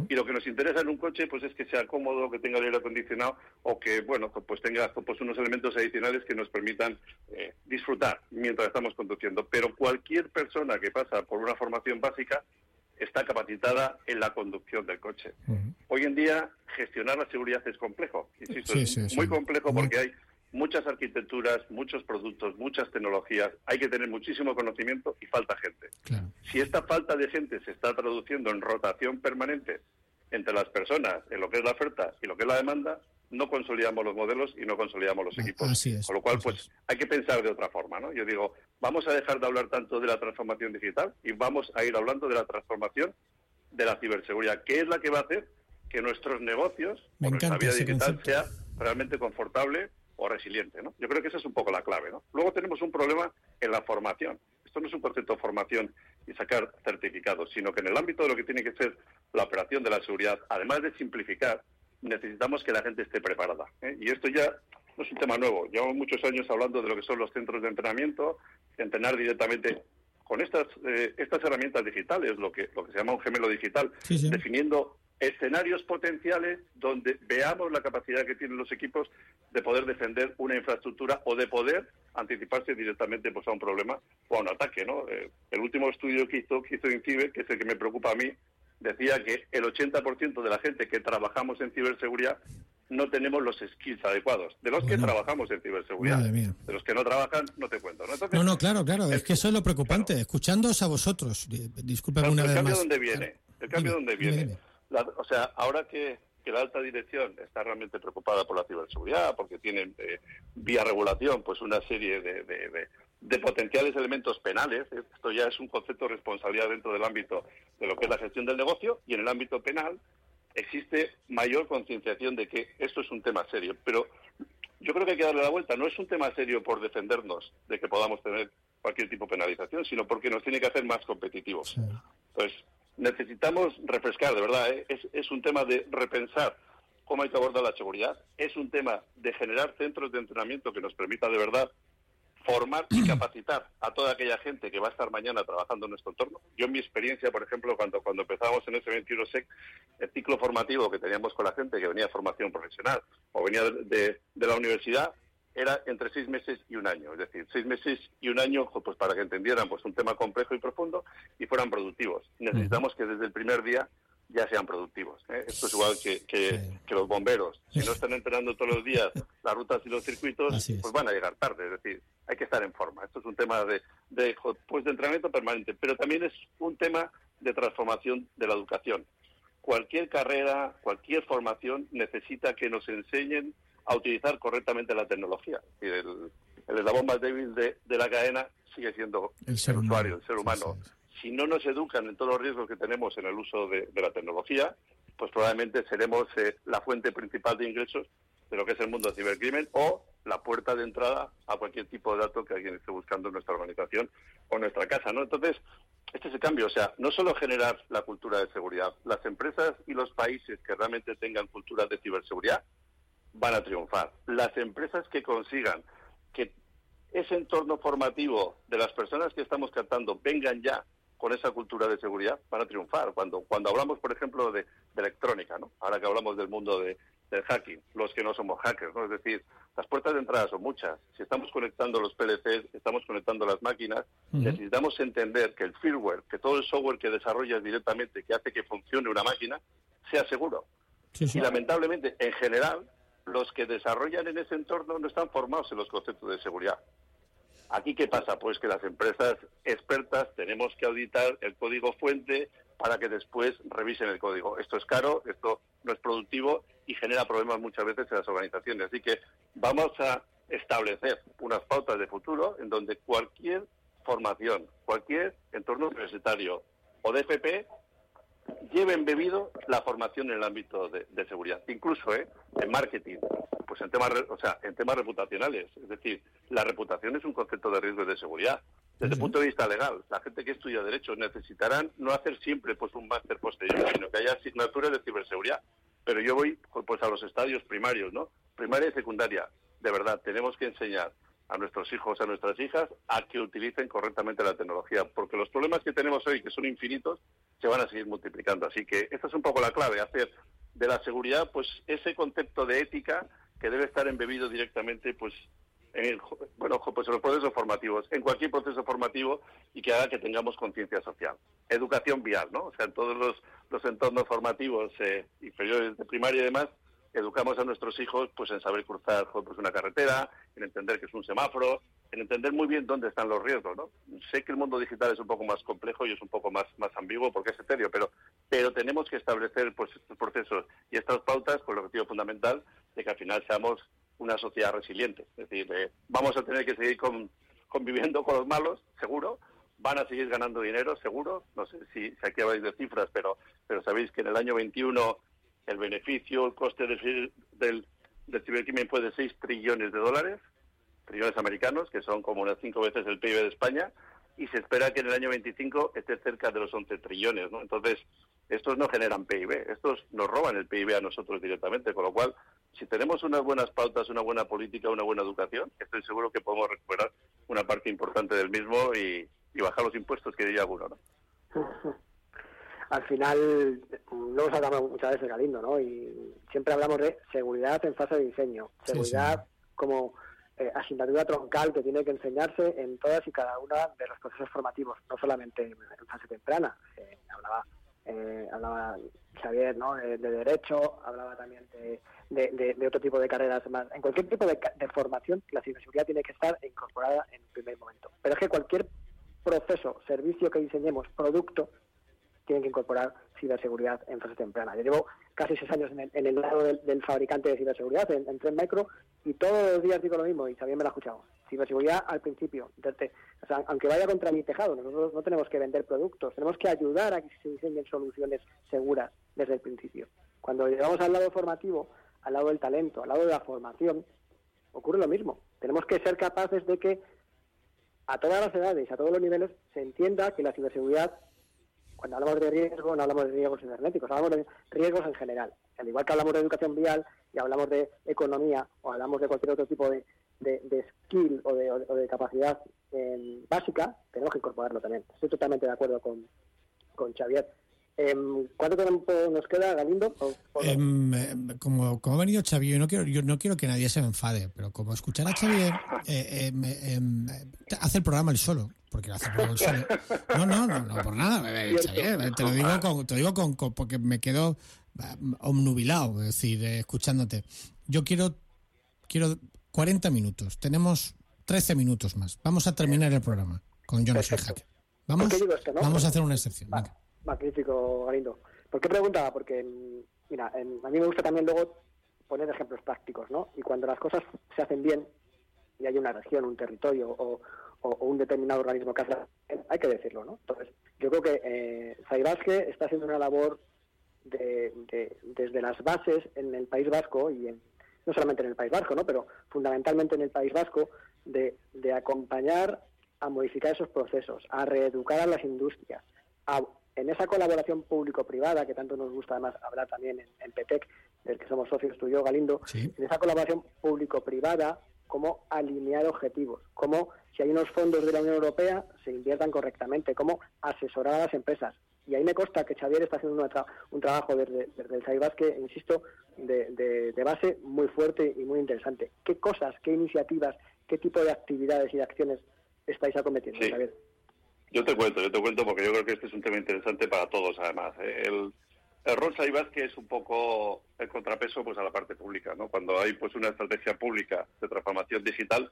Y lo que nos interesa en un coche pues es que sea cómodo, que tenga el aire acondicionado o que bueno pues tenga pues unos elementos adicionales que nos permitan eh, disfrutar mientras estamos conduciendo. Pero cualquier persona que pasa por una formación básica está capacitada en la conducción del coche. Hoy en día gestionar la seguridad es complejo. Insisto, Sí, es sí, sí. muy complejo porque hay muchas arquitecturas, muchos productos, muchas tecnologías. Hay que tener muchísimo conocimiento y falta gente. Si esta falta de gente se está traduciendo en rotación permanente entre las personas, en lo que es la oferta y lo que es la demanda, no consolidamos los modelos y no consolidamos los equipos. así es, Con lo cual, pues hay que pensar de otra forma, ¿no? Yo digo, vamos a dejar de hablar tanto de la transformación digital y vamos a ir hablando de la transformación de la ciberseguridad, que es la que va a hacer que nuestros negocios Me o nuestra vida digital concepto. sea realmente confortable o resiliente, ¿no? Yo creo que esa es un poco la clave, ¿no? Luego tenemos un problema en la formación. Esto no es un concepto de formación y sacar certificados, sino que en el ámbito de lo que tiene que ser la operación de la seguridad, además de simplificar, necesitamos que la gente esté preparada. ¿eh? Y esto ya no es un tema nuevo. Llevamos muchos años hablando de lo que son los centros de entrenamiento, entrenar directamente con estas eh, estas herramientas digitales, lo que lo que se llama un gemelo digital, definiendo escenarios potenciales donde veamos la capacidad que tienen los equipos de poder defender una infraestructura o de poder anticiparse directamente pues, a un problema o a un ataque. ¿no? Eh, el último estudio que hizo, que hizo INCIBE, que es el que me preocupa a mí, decía que el 80% de la gente que trabajamos en ciberseguridad no tenemos los skills adecuados. De los que trabajamos en ciberseguridad. Madre mía. De los que no trabajan, no te cuento. ¿no? Entonces, No, no, claro, claro. Es que eso es lo preocupante. Escuchándoos a vosotros. Di- Discúlpame una el vez cambio más. dónde viene. El cambio Dime, dónde dime, viene. dime. La- o sea, ahora que, que la alta dirección está realmente preocupada por la ciberseguridad, porque tienen eh, vía regulación pues una serie de, de- de- de potenciales elementos penales, esto ya es un concepto de responsabilidad dentro del ámbito de lo que es la gestión del negocio y en el ámbito penal existe mayor concienciación de que esto es un tema serio. Pero yo creo que hay que darle la vuelta. No es un tema serio por defendernos de que podamos tener cualquier tipo de penalización, sino porque nos tiene que hacer más competitivos. Pues necesitamos refrescar, de verdad. ¿eh? Es, es un tema de repensar cómo hay que abordar la seguridad. Es un tema de generar centros de entrenamiento que nos permita de verdad formar y capacitar a toda aquella gente que va a estar mañana trabajando en nuestro entorno. Yo en mi experiencia, por ejemplo, cuando, cuando empezamos en ese 21 SEC, el ciclo formativo que teníamos con la gente que venía de formación profesional o venía de, de- de la universidad, era entre seis meses y un año. Es decir, seis meses y un año pues para que entendieran pues un tema complejo y profundo y fueran productivos. Necesitamos que desde el primer día ya sean productivos. ¿eh? Esto es igual que, que- que los bomberos. Si no están entrenando todos los días las rutas y los circuitos, pues van a llegar tarde. Es decir, hay que estar en forma. Esto es un tema de, de, pues, de entrenamiento permanente, pero también es un tema de transformación de la educación. Cualquier carrera, cualquier formación necesita que nos enseñen a utilizar correctamente la tecnología. Decir, el, el eslabón más débil de, de la cadena sigue siendo El ser humano. usuario, el ser humano. Si no nos educan en todos los riesgos que tenemos en el uso de, de la tecnología, pues probablemente seremos eh, la fuente principal de ingresos de lo que es el mundo del cibercrimen o la puerta de entrada a cualquier tipo de dato que alguien esté buscando en nuestra organización o en nuestra casa, ¿no? Entonces, este es el cambio, o sea, no solo generar la cultura de seguridad, las empresas y los países que realmente tengan cultura de ciberseguridad van a triunfar. Las empresas que consigan que ese entorno formativo de las personas que estamos captando vengan ya con esa cultura de seguridad, van a triunfar. Cuando, cuando hablamos, por ejemplo, de, de electrónica, ¿no? ahora que hablamos del mundo de, del hacking, los que no somos hackers, ¿no? es decir, las puertas de entrada son muchas. Si estamos conectando los PLCs, estamos conectando las máquinas, necesitamos entender que el firmware, que todo el software que desarrollas directamente, que hace que funcione una máquina, sea seguro. Y lamentablemente, en general, los que desarrollan en ese entorno no están formados en los conceptos de seguridad. Aquí, ¿qué pasa? Pues que las empresas expertas tenemos que auditar el código fuente para que después revisen el código. Esto es caro, esto no es productivo y genera problemas muchas veces en las organizaciones. Así que vamos a establecer unas pautas de futuro en donde cualquier formación, cualquier entorno universitario o de FP lleve embebido la formación en el ámbito de, de seguridad, incluso ¿eh? en marketing, pues en temas, o sea, en temas reputacionales. Es decir, la reputación es un concepto de riesgo y de seguridad. Desde el punto de vista legal, la gente que estudia derecho necesitarán no hacer siempre pues un máster posterior, sino que haya asignaturas de ciberseguridad. Pero yo voy pues a los estadios primarios, ¿no? Primaria y secundaria. De verdad, tenemos que enseñar a nuestros hijos, a nuestras hijas, a que utilicen correctamente la tecnología, porque los problemas que tenemos hoy, que son infinitos, se van a seguir multiplicando. Así que esta es un poco la clave, hacer de la seguridad, pues ese concepto de ética que debe estar embebido directamente, pues en, bueno, pues en los procesos formativos, en cualquier proceso formativo y que haga que tengamos conciencia social. Educación vial, ¿no? O sea, en todos los, los entornos formativos eh, inferiores de primaria y demás, educamos a nuestros hijos pues en saber cruzar pues, una carretera, en entender que es un semáforo, en entender muy bien dónde están los riesgos, ¿no? Sé que el mundo digital es un poco más complejo y es un poco más, más ambiguo porque es etéreo, pero, pero tenemos que establecer pues, estos procesos y estas pautas con el objetivo fundamental de que al final seamos una sociedad resiliente. Es decir, eh, vamos a tener que seguir conviviendo con los malos, seguro, van a seguir ganando dinero, seguro. No sé si, si aquí habláis de cifras, pero, pero sabéis que en el año 21 el beneficio, el coste del, del, cibercrimen fue de 6 trillones de dólares, trillones americanos, que son como unas cinco veces el PIB de España, y se espera que en el año 25 esté cerca de los 11 trillones. ¿no? Entonces, estos no generan PIB, estos nos roban el PIB a nosotros directamente, con lo cual, si tenemos unas buenas pautas, una buena política, una buena educación, estoy seguro que podemos recuperar una parte importante del mismo y, bajar los impuestos, que diría alguno. ¿no? Al final no hemos hablado muchas veces Galindo, ¿no? Y siempre hablamos de seguridad en fase de diseño, seguridad como eh, asignatura troncal que tiene que enseñarse en todas y cada una de los procesos formativos, no solamente en, fase temprana. Eh, hablaba, eh, hablaba Xavier, ¿no? De, derecho, hablaba también de, otro tipo de carreras más. En cualquier tipo de, formación, la ciberseguridad tiene que estar incorporada en el primer momento. Pero es que cualquier proceso, servicio que diseñemos, producto, tienen que incorporar ciberseguridad en fase temprana. Yo llevo casi seis años en el, lado del, fabricante de ciberseguridad, en, en Trend Micro, y todos los días digo lo mismo, y también me lo ha escuchado. Ciberseguridad al principio. o sea, aunque vaya contra mi tejado, nosotros no tenemos que vender productos, tenemos que ayudar a que se diseñen soluciones seguras desde el principio. Cuando llegamos al lado formativo, al lado del talento, al lado de la formación, ocurre lo mismo. Tenemos que ser capaces de que a todas las edades, a todos los niveles, se entienda que la ciberseguridad cuando hablamos de riesgo no hablamos de riesgos cibernéticos, hablamos de riesgos en general. Al igual que hablamos de educación vial y hablamos de economía o hablamos de cualquier otro tipo de, skill o de, capacidad eh, básica, tenemos que incorporarlo también. Estoy totalmente de acuerdo con, con Xavier. Em, ¿Cuánto tiempo nos queda, Galindo? Em, em, como, como ha venido Xavier, yo no, quiero, yo no quiero que nadie se me enfade, pero como escuchar a Xavier, eh, hace el programa él solo. Porque solo. No, no, no, no por nada, Xavier, te lo digo, con, te lo digo con, porque me quedo omnubilado, es decir, eh, escuchándote. Yo quiero, quiero 40 minutos, tenemos 13 minutos más. Vamos a terminar el programa con Jonas Hacker. Vamos, vamos a hacer una excepción. Venga magnífico, Galindo. ¿Por qué preguntaba? Porque, mira, a mí me gusta también luego poner ejemplos prácticos, ¿no? Y cuando las cosas se hacen bien y hay una región, un territorio o, un determinado organismo que hace, hay que decirlo, ¿no? Entonces, yo creo que eh, está haciendo una labor de, desde las bases en el País Vasco y en, no solamente en el País Vasco, ¿no? Pero fundamentalmente en el País Vasco de, de acompañar a modificar esos procesos, a reeducar a las industrias, a en esa colaboración público-privada, que tanto nos gusta además hablar también en, PETEC, del que somos socios tú y yo, Galindo, en esa colaboración público-privada, cómo alinear objetivos, cómo si hay unos fondos de la Unión Europea se inviertan correctamente, cómo asesorar a las empresas. Y ahí me consta que Xavier está haciendo un trabajo desde, desde el SAIBAS que, insisto, de, base muy fuerte y muy interesante. ¿Qué cosas, qué iniciativas, qué tipo de actividades y de acciones estáis acometiendo, Xavier? Yo te cuento, yo te cuento porque yo creo que este es un tema interesante para todos además. El, el rol que es un poco el contrapeso pues a la parte pública, ¿no? Cuando hay pues una estrategia pública de transformación digital,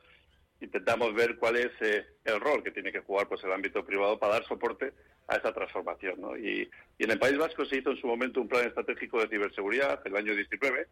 intentamos ver cuál es eh, el rol que tiene que jugar pues el ámbito privado para dar soporte a esa transformación, ¿no? Y, y en el País Vasco se hizo en su momento un plan estratégico de ciberseguridad el año 19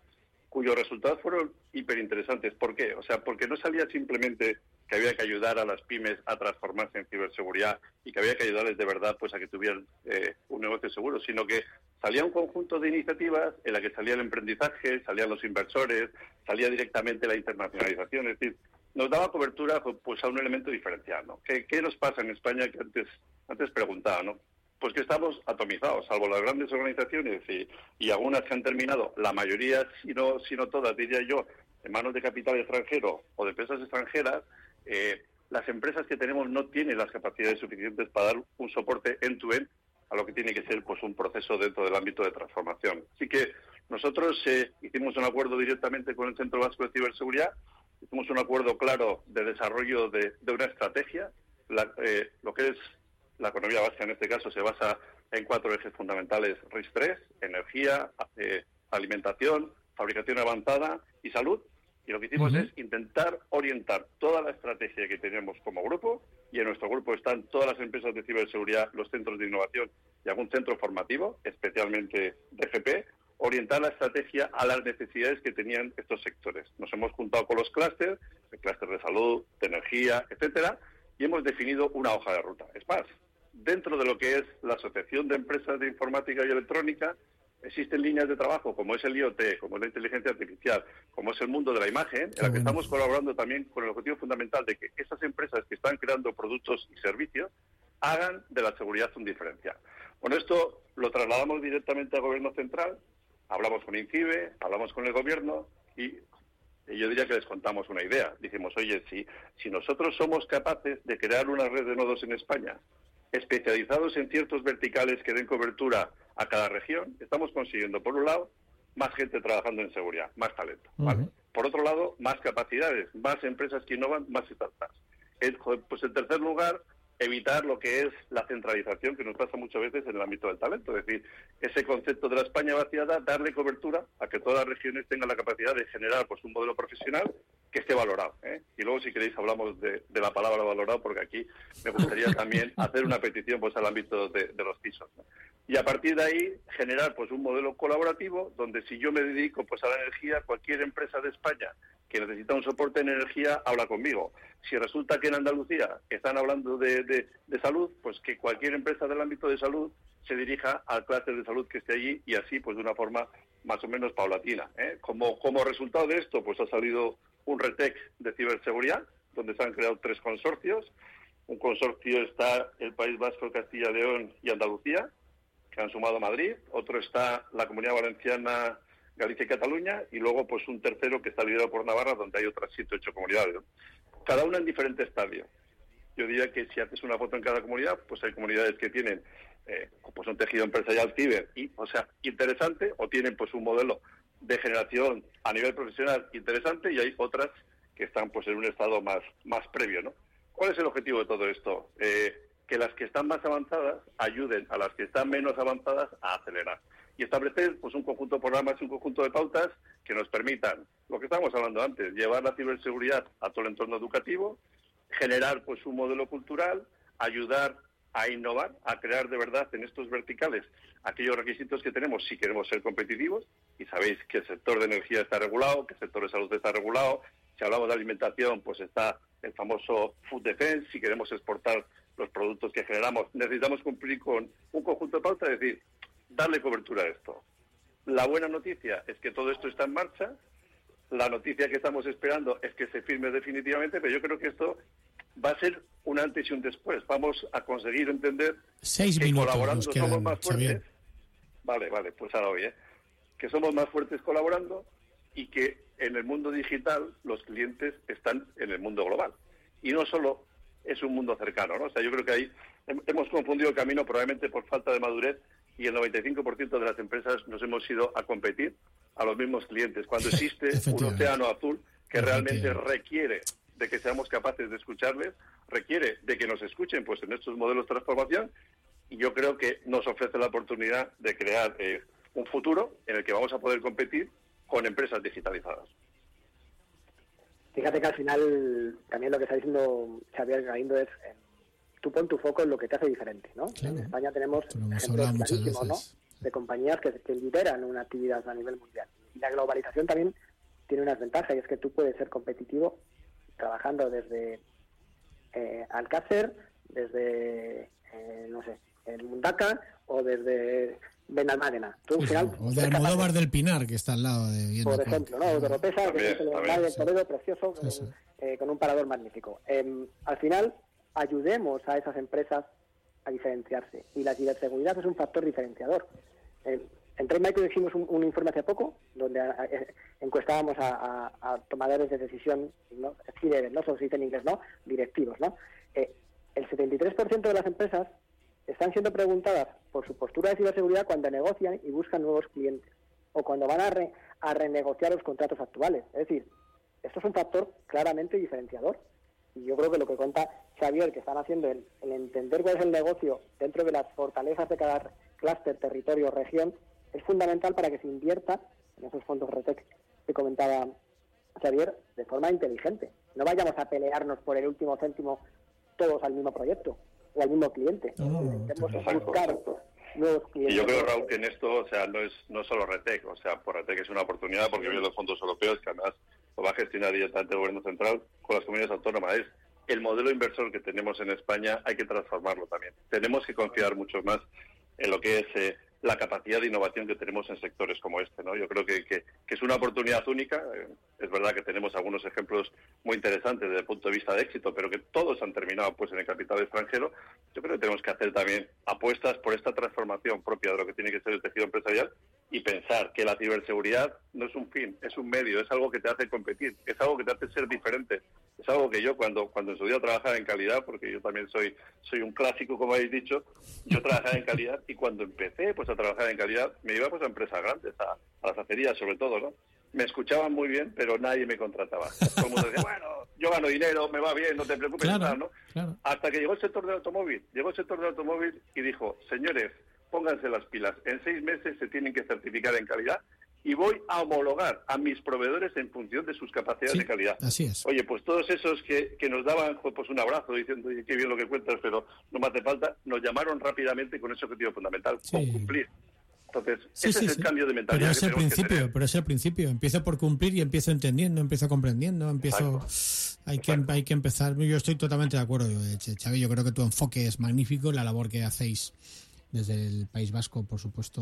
cuyos resultados fueron hiperinteresantes. ¿Por qué? O sea, porque no salía simplemente que había que ayudar a las pymes a transformarse en ciberseguridad y que había que ayudarles de verdad pues a que tuvieran eh, un negocio seguro, sino que salía un conjunto de iniciativas en la que salía el emprendizaje, salían los inversores, salía directamente la internacionalización, es decir, nos daba cobertura pues a un elemento diferencial, ¿no? ¿Qué, nos pasa en España que antes antes preguntaba, ¿no? Pues que estamos atomizados, salvo las grandes organizaciones y, y algunas que han terminado, la mayoría, si no, si no todas, diría yo, en manos de capital extranjero o de empresas extranjeras, eh, las empresas que tenemos no tienen las capacidades suficientes para dar un soporte end-to-end a lo que tiene que ser pues un proceso dentro del ámbito de transformación. Así que nosotros eh, hicimos un acuerdo directamente con el Centro Vasco de Ciberseguridad, hicimos un acuerdo claro de desarrollo de, una estrategia. Eh, lo que es la economía básica en este caso se basa en cuatro ejes fundamentales: RIS3, energía, eh, alimentación, fabricación avanzada y salud. Y lo que hicimos es intentar orientar toda la estrategia que tenemos como grupo, y en nuestro grupo están todas las empresas de ciberseguridad, los centros de innovación y algún centro formativo, especialmente DGP, orientar la estrategia a las necesidades que tenían estos sectores. Nos hemos juntado con los clústeres, el clúster de salud, de energía, etcétera, y hemos definido una hoja de ruta. Es más, dentro de lo que es la Asociación de Empresas de Informática y Electrónica, existen líneas de trabajo como es el IoT, como es la inteligencia artificial, como es el mundo de la imagen, en la que estamos colaborando también con el objetivo fundamental de que esas empresas que están creando productos y servicios hagan de la seguridad un diferencial. Con esto lo trasladamos directamente al gobierno central, hablamos con INCIBE, hablamos con el gobierno y yo diría que les contamos una idea. Dijimos, oye, si, si nosotros somos capaces de crear una red de nodos en España especializados en ciertos verticales que den cobertura a cada región, estamos consiguiendo, por un lado, más gente trabajando en seguridad, más talento. Por otro lado, más capacidades, más empresas que innovan, más startups. Pues en tercer lugar, evitar lo que es la centralización que nos pasa muchas veces en el ámbito del talento. Es decir, ese concepto de la España vaciada, darle cobertura a que todas las regiones tengan la capacidad de generar pues, un modelo profesional que esté valorado. ¿eh? Y luego, si queréis, hablamos de, la palabra valorado, porque aquí me gustaría también hacer una petición pues, al ámbito de, los pisos. Y a partir de ahí, generar pues, un modelo colaborativo donde si yo me dedico pues, a la energía, cualquier empresa de España que necesita un soporte en energía, habla conmigo. Si resulta que en Andalucía están hablando de, salud, pues que cualquier empresa del ámbito de salud se dirija al clúster de salud que esté allí y así, pues de una forma más o menos paulatina. ¿eh? Como, como resultado de esto, pues ha salido un RETEC de ciberseguridad, donde se han creado tres consorcios. Un consorcio está el País Vasco, Castilla León y Andalucía, que han sumado Madrid. Otro está la Comunidad Valenciana, Galicia y Cataluña, y luego pues un tercero que está liderado por Navarra, donde hay otras siete o ocho comunidades. Cada una en diferente estadio. Yo diría que si haces una foto en cada comunidad, pues hay comunidades que tienen eh, pues un tejido empresarial ciber, y, o sea, interesante, o tienen pues un modelo de generación a nivel profesional interesante, y hay otras que están pues en un estado más, más previo, ¿no? ¿Cuál es el objetivo de todo esto? Eh, que las que están más avanzadas ayuden a las que están menos avanzadas a acelerar y establecer pues un conjunto de programas y un conjunto de pautas que nos permitan, lo que estábamos hablando antes, llevar la ciberseguridad a todo el entorno educativo, generar pues un modelo cultural, ayudar a innovar, a crear de verdad en estos verticales aquellos requisitos que tenemos si queremos ser competitivos. Y sabéis que el sector de energía está regulado, que el sector de salud está regulado. Si hablamos de alimentación, pues está el famoso food defense. Si queremos exportar los productos que generamos, necesitamos cumplir con un conjunto de pautas, es decir, darle cobertura a esto. La buena noticia es que todo esto está en marcha. La noticia que estamos esperando es que se firme definitivamente, pero yo creo que esto va a ser un antes y un después. Vamos a conseguir entender que colaborando somos más fuertes. Vale, vale, pues ahora hoy, ¿eh? Que somos más fuertes colaborando y que en el mundo digital los clientes están en el mundo global. Y no solo es un mundo cercano, ¿no? O sea, yo creo que ahí hemos confundido el camino probablemente por falta de madurez y el 95% de las empresas nos hemos ido a competir a los mismos clientes. Cuando existe un océano azul que realmente requiere de que seamos capaces de escucharles, requiere de que nos escuchen pues en estos modelos de transformación y yo creo que nos ofrece la oportunidad de crear eh, un futuro en el que vamos a poder competir con empresas digitalizadas. Fíjate que al final también lo que está diciendo Xavier Galindo es eh, tú pon tu foco en lo que te hace diferente, ¿no? En España tenemos ejemplos clarísimos, ¿no? De compañías que, que lideran una actividad a nivel mundial. Y la globalización también tiene unas ventajas y es que tú puedes ser competitivo trabajando desde eh, Alcácer, desde, eh, no sé, el Mundaka o desde Benalmádena. o de Almodóvar del Pinar, que está al lado de Por ejemplo, ¿no? O de Ropesa, que es el Valle del Toledo, precioso, eh, con, un parador magnífico. Em, al final, ayudemos a esas empresas a diferenciarse y la ciberseguridad es un factor diferenciador. En, en Trade hicimos un, informe hace poco donde a, encuestábamos a, tomadores de decisión, ¿no? no se ¿no? directivos. ¿no? Eh, el 73% de las empresas están siendo preguntadas por su postura de ciberseguridad cuando negocian y buscan nuevos clientes o cuando van a, re, a renegociar los contratos actuales. Es decir, esto es un factor claramente diferenciador. Y yo creo que lo que cuenta Xavier, que están haciendo el, el entender cuál es el negocio dentro de las fortalezas de cada clúster, territorio o región, es fundamental para que se invierta en esos fondos RETEC que comentaba Xavier de forma inteligente. No vayamos a pelearnos por el último céntimo todos al mismo proyecto o al mismo cliente. No, Intentemos buscar nuevos clientes. Y yo creo, Raúl, que en esto, o sea, no es no solo RETEC, o sea, por RETEC es una oportunidad porque vienen los fondos europeos que además lo va a gestionar directamente el gobierno central con las comunidades autónomas. Es el modelo inversor que tenemos en España hay que transformarlo también. Tenemos que confiar mucho más en lo que es eh, la capacidad de innovación que tenemos en sectores como este. ¿no? Yo creo que, que, que es una oportunidad única. Eh, es verdad que tenemos algunos ejemplos muy interesantes desde el punto de vista de éxito, pero que todos han terminado pues en el capital extranjero. Yo creo que tenemos que hacer también apuestas por esta transformación propia de lo que tiene que ser el tejido empresarial y pensar que la ciberseguridad no es un fin, es un medio, es algo que te hace competir, es algo que te hace ser diferente. Es algo que yo cuando cuando en su día trabajaba en calidad, porque yo también soy soy un clásico, como habéis dicho, yo trabajaba en calidad y cuando empecé pues a trabajar en calidad me iba pues a empresas grandes, a, a las acerías sobre todo, ¿no? Me escuchaban muy bien, pero nadie me contrataba. Todo el mundo decía, bueno, yo gano dinero, me va bien, no te preocupes, Claro, ¿no? claro. Hasta que llegó el sector del automóvil. Llegó el sector del automóvil y dijo, señores, pónganse las pilas. En seis meses se tienen que certificar en calidad y voy a homologar a mis proveedores en función de sus capacidades Sí, de calidad. así es. Oye, pues todos esos que, que nos daban pues un abrazo diciendo, oye, qué bien lo que cuentas, pero no me hace falta, nos llamaron rápidamente con ese objetivo fundamental, con cumplir. Entonces, Sí, ese sí, es el cambio de Pero mentalidad es que el principio, pero es el principio. Empiezo por cumplir y empiezo entendiendo, empiezo comprendiendo, empiezo... Hay que, hay que empezar... Yo estoy totalmente de acuerdo, eh, Xavi. Yo creo que tu enfoque es magnífico, la labor que hacéis desde el País Vasco, por supuesto,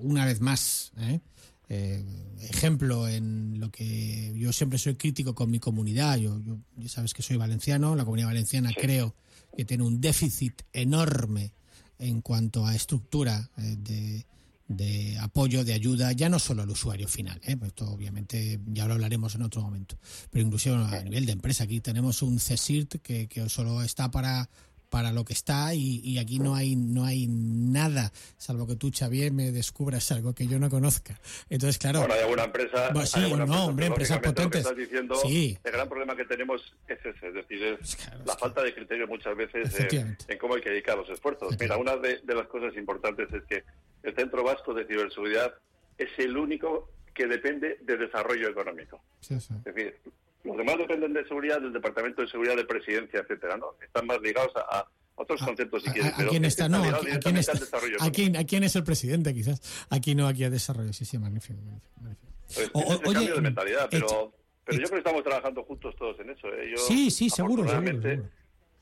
una vez más. ¿eh? Eh, ejemplo en lo que yo siempre soy crítico con mi comunidad. Yo, yo ya sabes que soy valenciano, la comunidad valenciana creo que tiene un déficit enorme en cuanto a estructura eh, de, de apoyo, de ayuda, ya no solo al usuario final, ¿eh? Pues esto obviamente ya lo hablaremos en otro momento, pero incluso a nivel de empresa. Aquí tenemos un CESIRT que, que solo está para para lo que está y, y aquí no hay no hay nada salvo que tú Xavier me descubras algo que yo no conozca entonces claro Bueno, hay alguna empresa. Sí, hay alguna no, empresa, hombre, empresas lo que potentes. estás diciendo, Sí. el gran problema que tenemos es ese, es decir, es la falta de criterio muchas veces eh, en cómo hay que dedicar los esfuerzos. Mira, una de, de las cosas importantes es que el Centro Vasco de Ciberseguridad es el único que depende de desarrollo económico. Sí, sí. Es decir, los demás dependen de seguridad del Departamento de Seguridad de Presidencia, etcétera, ¿no? Están más ligados a, a otros conceptos, si quieres. ¿A, quién está? No, ¿a, quién está? ¿A quién, ¿A quién es el presidente, quizás? Aquí no, aquí a desarrollo. Sí, sí, magnífico. magnífico, magnífico. Pues O- oye, cambio de mentalidad, pero, Echa- pero yo creo que estamos trabajando juntos todos en eso. ¿eh? Yo, Sí, sí, seguro, seguro.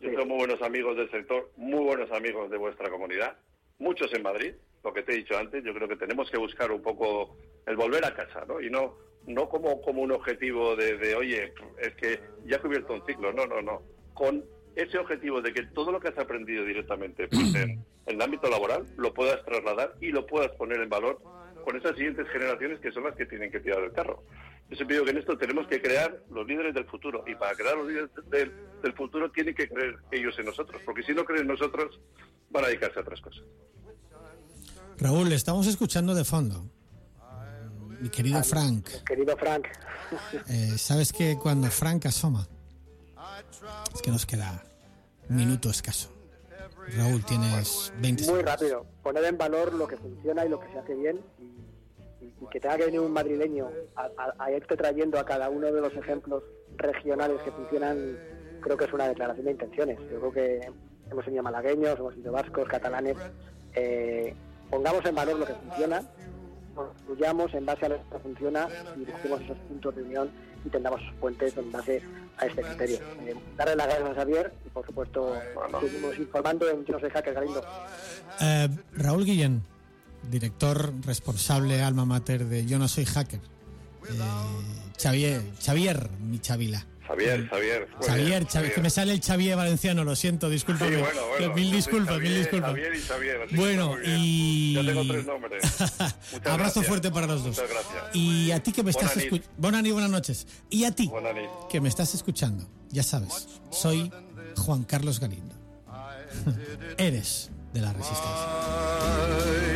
Yo tengo muy buenos amigos del sector, muy buenos amigos de vuestra comunidad, muchos en Madrid, lo que te he dicho antes. Yo creo que tenemos que buscar un poco el volver a casa, ¿no? Y no no como, como un objetivo de, de, oye, es que ya he cubierto un ciclo. No, no, no. Con ese objetivo de que todo lo que has aprendido directamente pues, en, en el ámbito laboral lo puedas trasladar y lo puedas poner en valor con esas siguientes generaciones que son las que tienen que tirar el carro. Yo siempre digo que en esto tenemos que crear los líderes del futuro y para crear los líderes del, del futuro tienen que creer ellos en nosotros, porque si no creen en nosotros van a dedicarse a otras cosas. Raúl, le estamos escuchando de fondo. Mi querido Frank, Querido Frank, eh, ¿sabes que cuando Frank asoma? Es que nos queda un minuto escaso. Raúl, tienes 20 muy segundos. rápido, poner en valor lo que funciona y lo que se hace bien y, y- que tenga que venir un madrileño a, a- a irte trayendo a cada uno de los ejemplos regionales que funcionan, creo que es una declaración de intenciones. Yo creo que hemos tenido malagueños, hemos tenido vascos, catalanes. eh, pongamos en valor lo que funciona, construyamos en base a lo que funciona y busquemos esos puntos de unión y tendamos esos puentes en base a este criterio. Eh, darle las gracias a Xavier y, por supuesto, seguimos informando en Yo no soy hacker Galindo. Eh, Raúl Guillén, director responsable alma mater de Yo no soy hacker. Eh, Xavier, Xavier, mi chavila. Xavier, Xavier. Xavier, Xavier, que me sale el Xavier valenciano, lo siento, discúlpame. Sí, bueno, bueno, mil yo disculpas, Xavier, mil disculpas. Xavier y Xavier, bueno, y... Ya tengo tres nombres. Abrazo gracias. fuerte para los dos. Muchas gracias. Y a ti que me estás escuchando... Buenas buenas noches. Y a ti que me estás escuchando, ya sabes, soy Juan Carlos Galindo. Eres de la resistencia.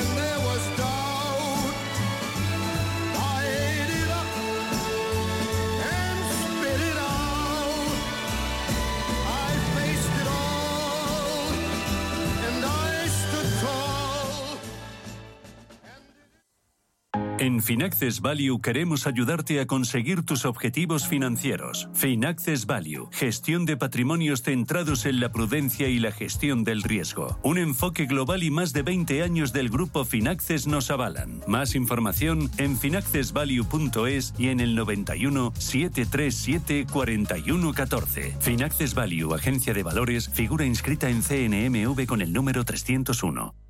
and never En Finaccess Value queremos ayudarte a conseguir tus objetivos financieros. Finaccess Value, gestión de patrimonios centrados en la prudencia y la gestión del riesgo. Un enfoque global y más de 20 años del grupo Finaccess nos avalan. Más información en finaccessvalue.es y en el 91 737 4114. Finaccess Value, agencia de valores, figura inscrita en CNMV con el número 301.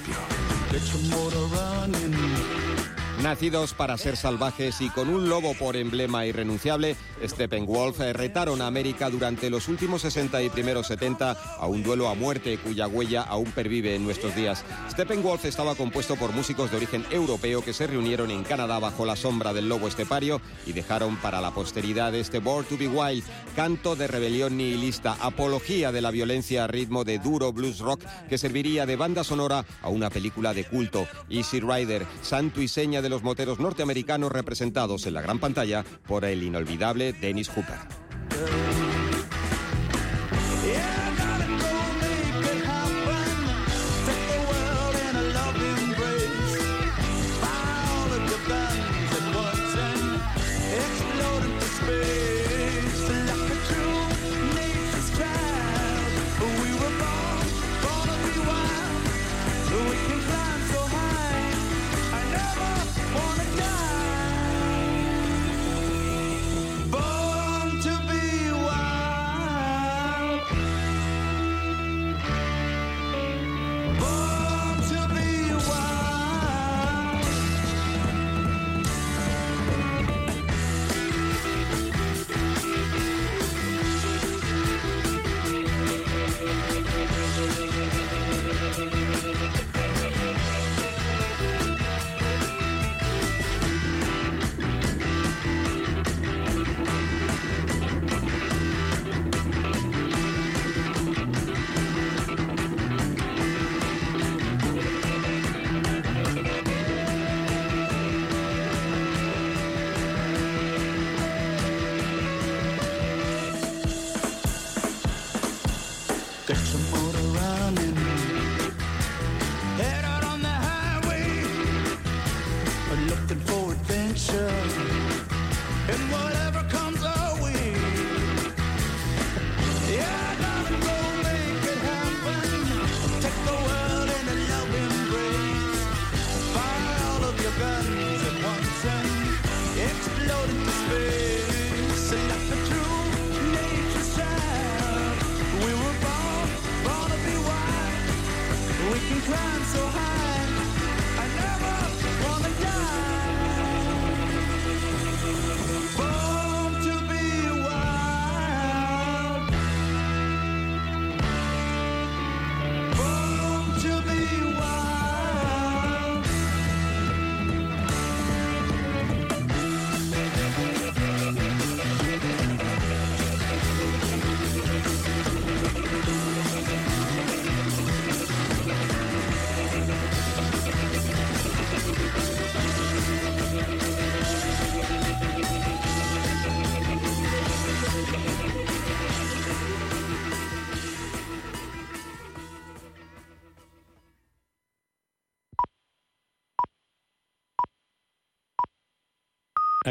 Nacidos para ser salvajes y con un lobo por emblema irrenunciable, Steppenwolf eh, retaron a América durante los últimos 60 y primeros 70 a un duelo a muerte cuya huella aún pervive en nuestros días. Steppenwolf estaba compuesto por músicos de origen europeo que se reunieron en Canadá bajo la sombra del lobo estepario y dejaron para la posteridad este Born to be Wild, canto de rebelión nihilista, apología de la violencia a ritmo de duro blues rock que serviría de banda sonora a una película de culto, Easy Rider, santo y seña de los moteros norteamericanos representados en la gran pantalla por el inolvidable Dennis Hooper.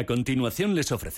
A continuación les ofrecemos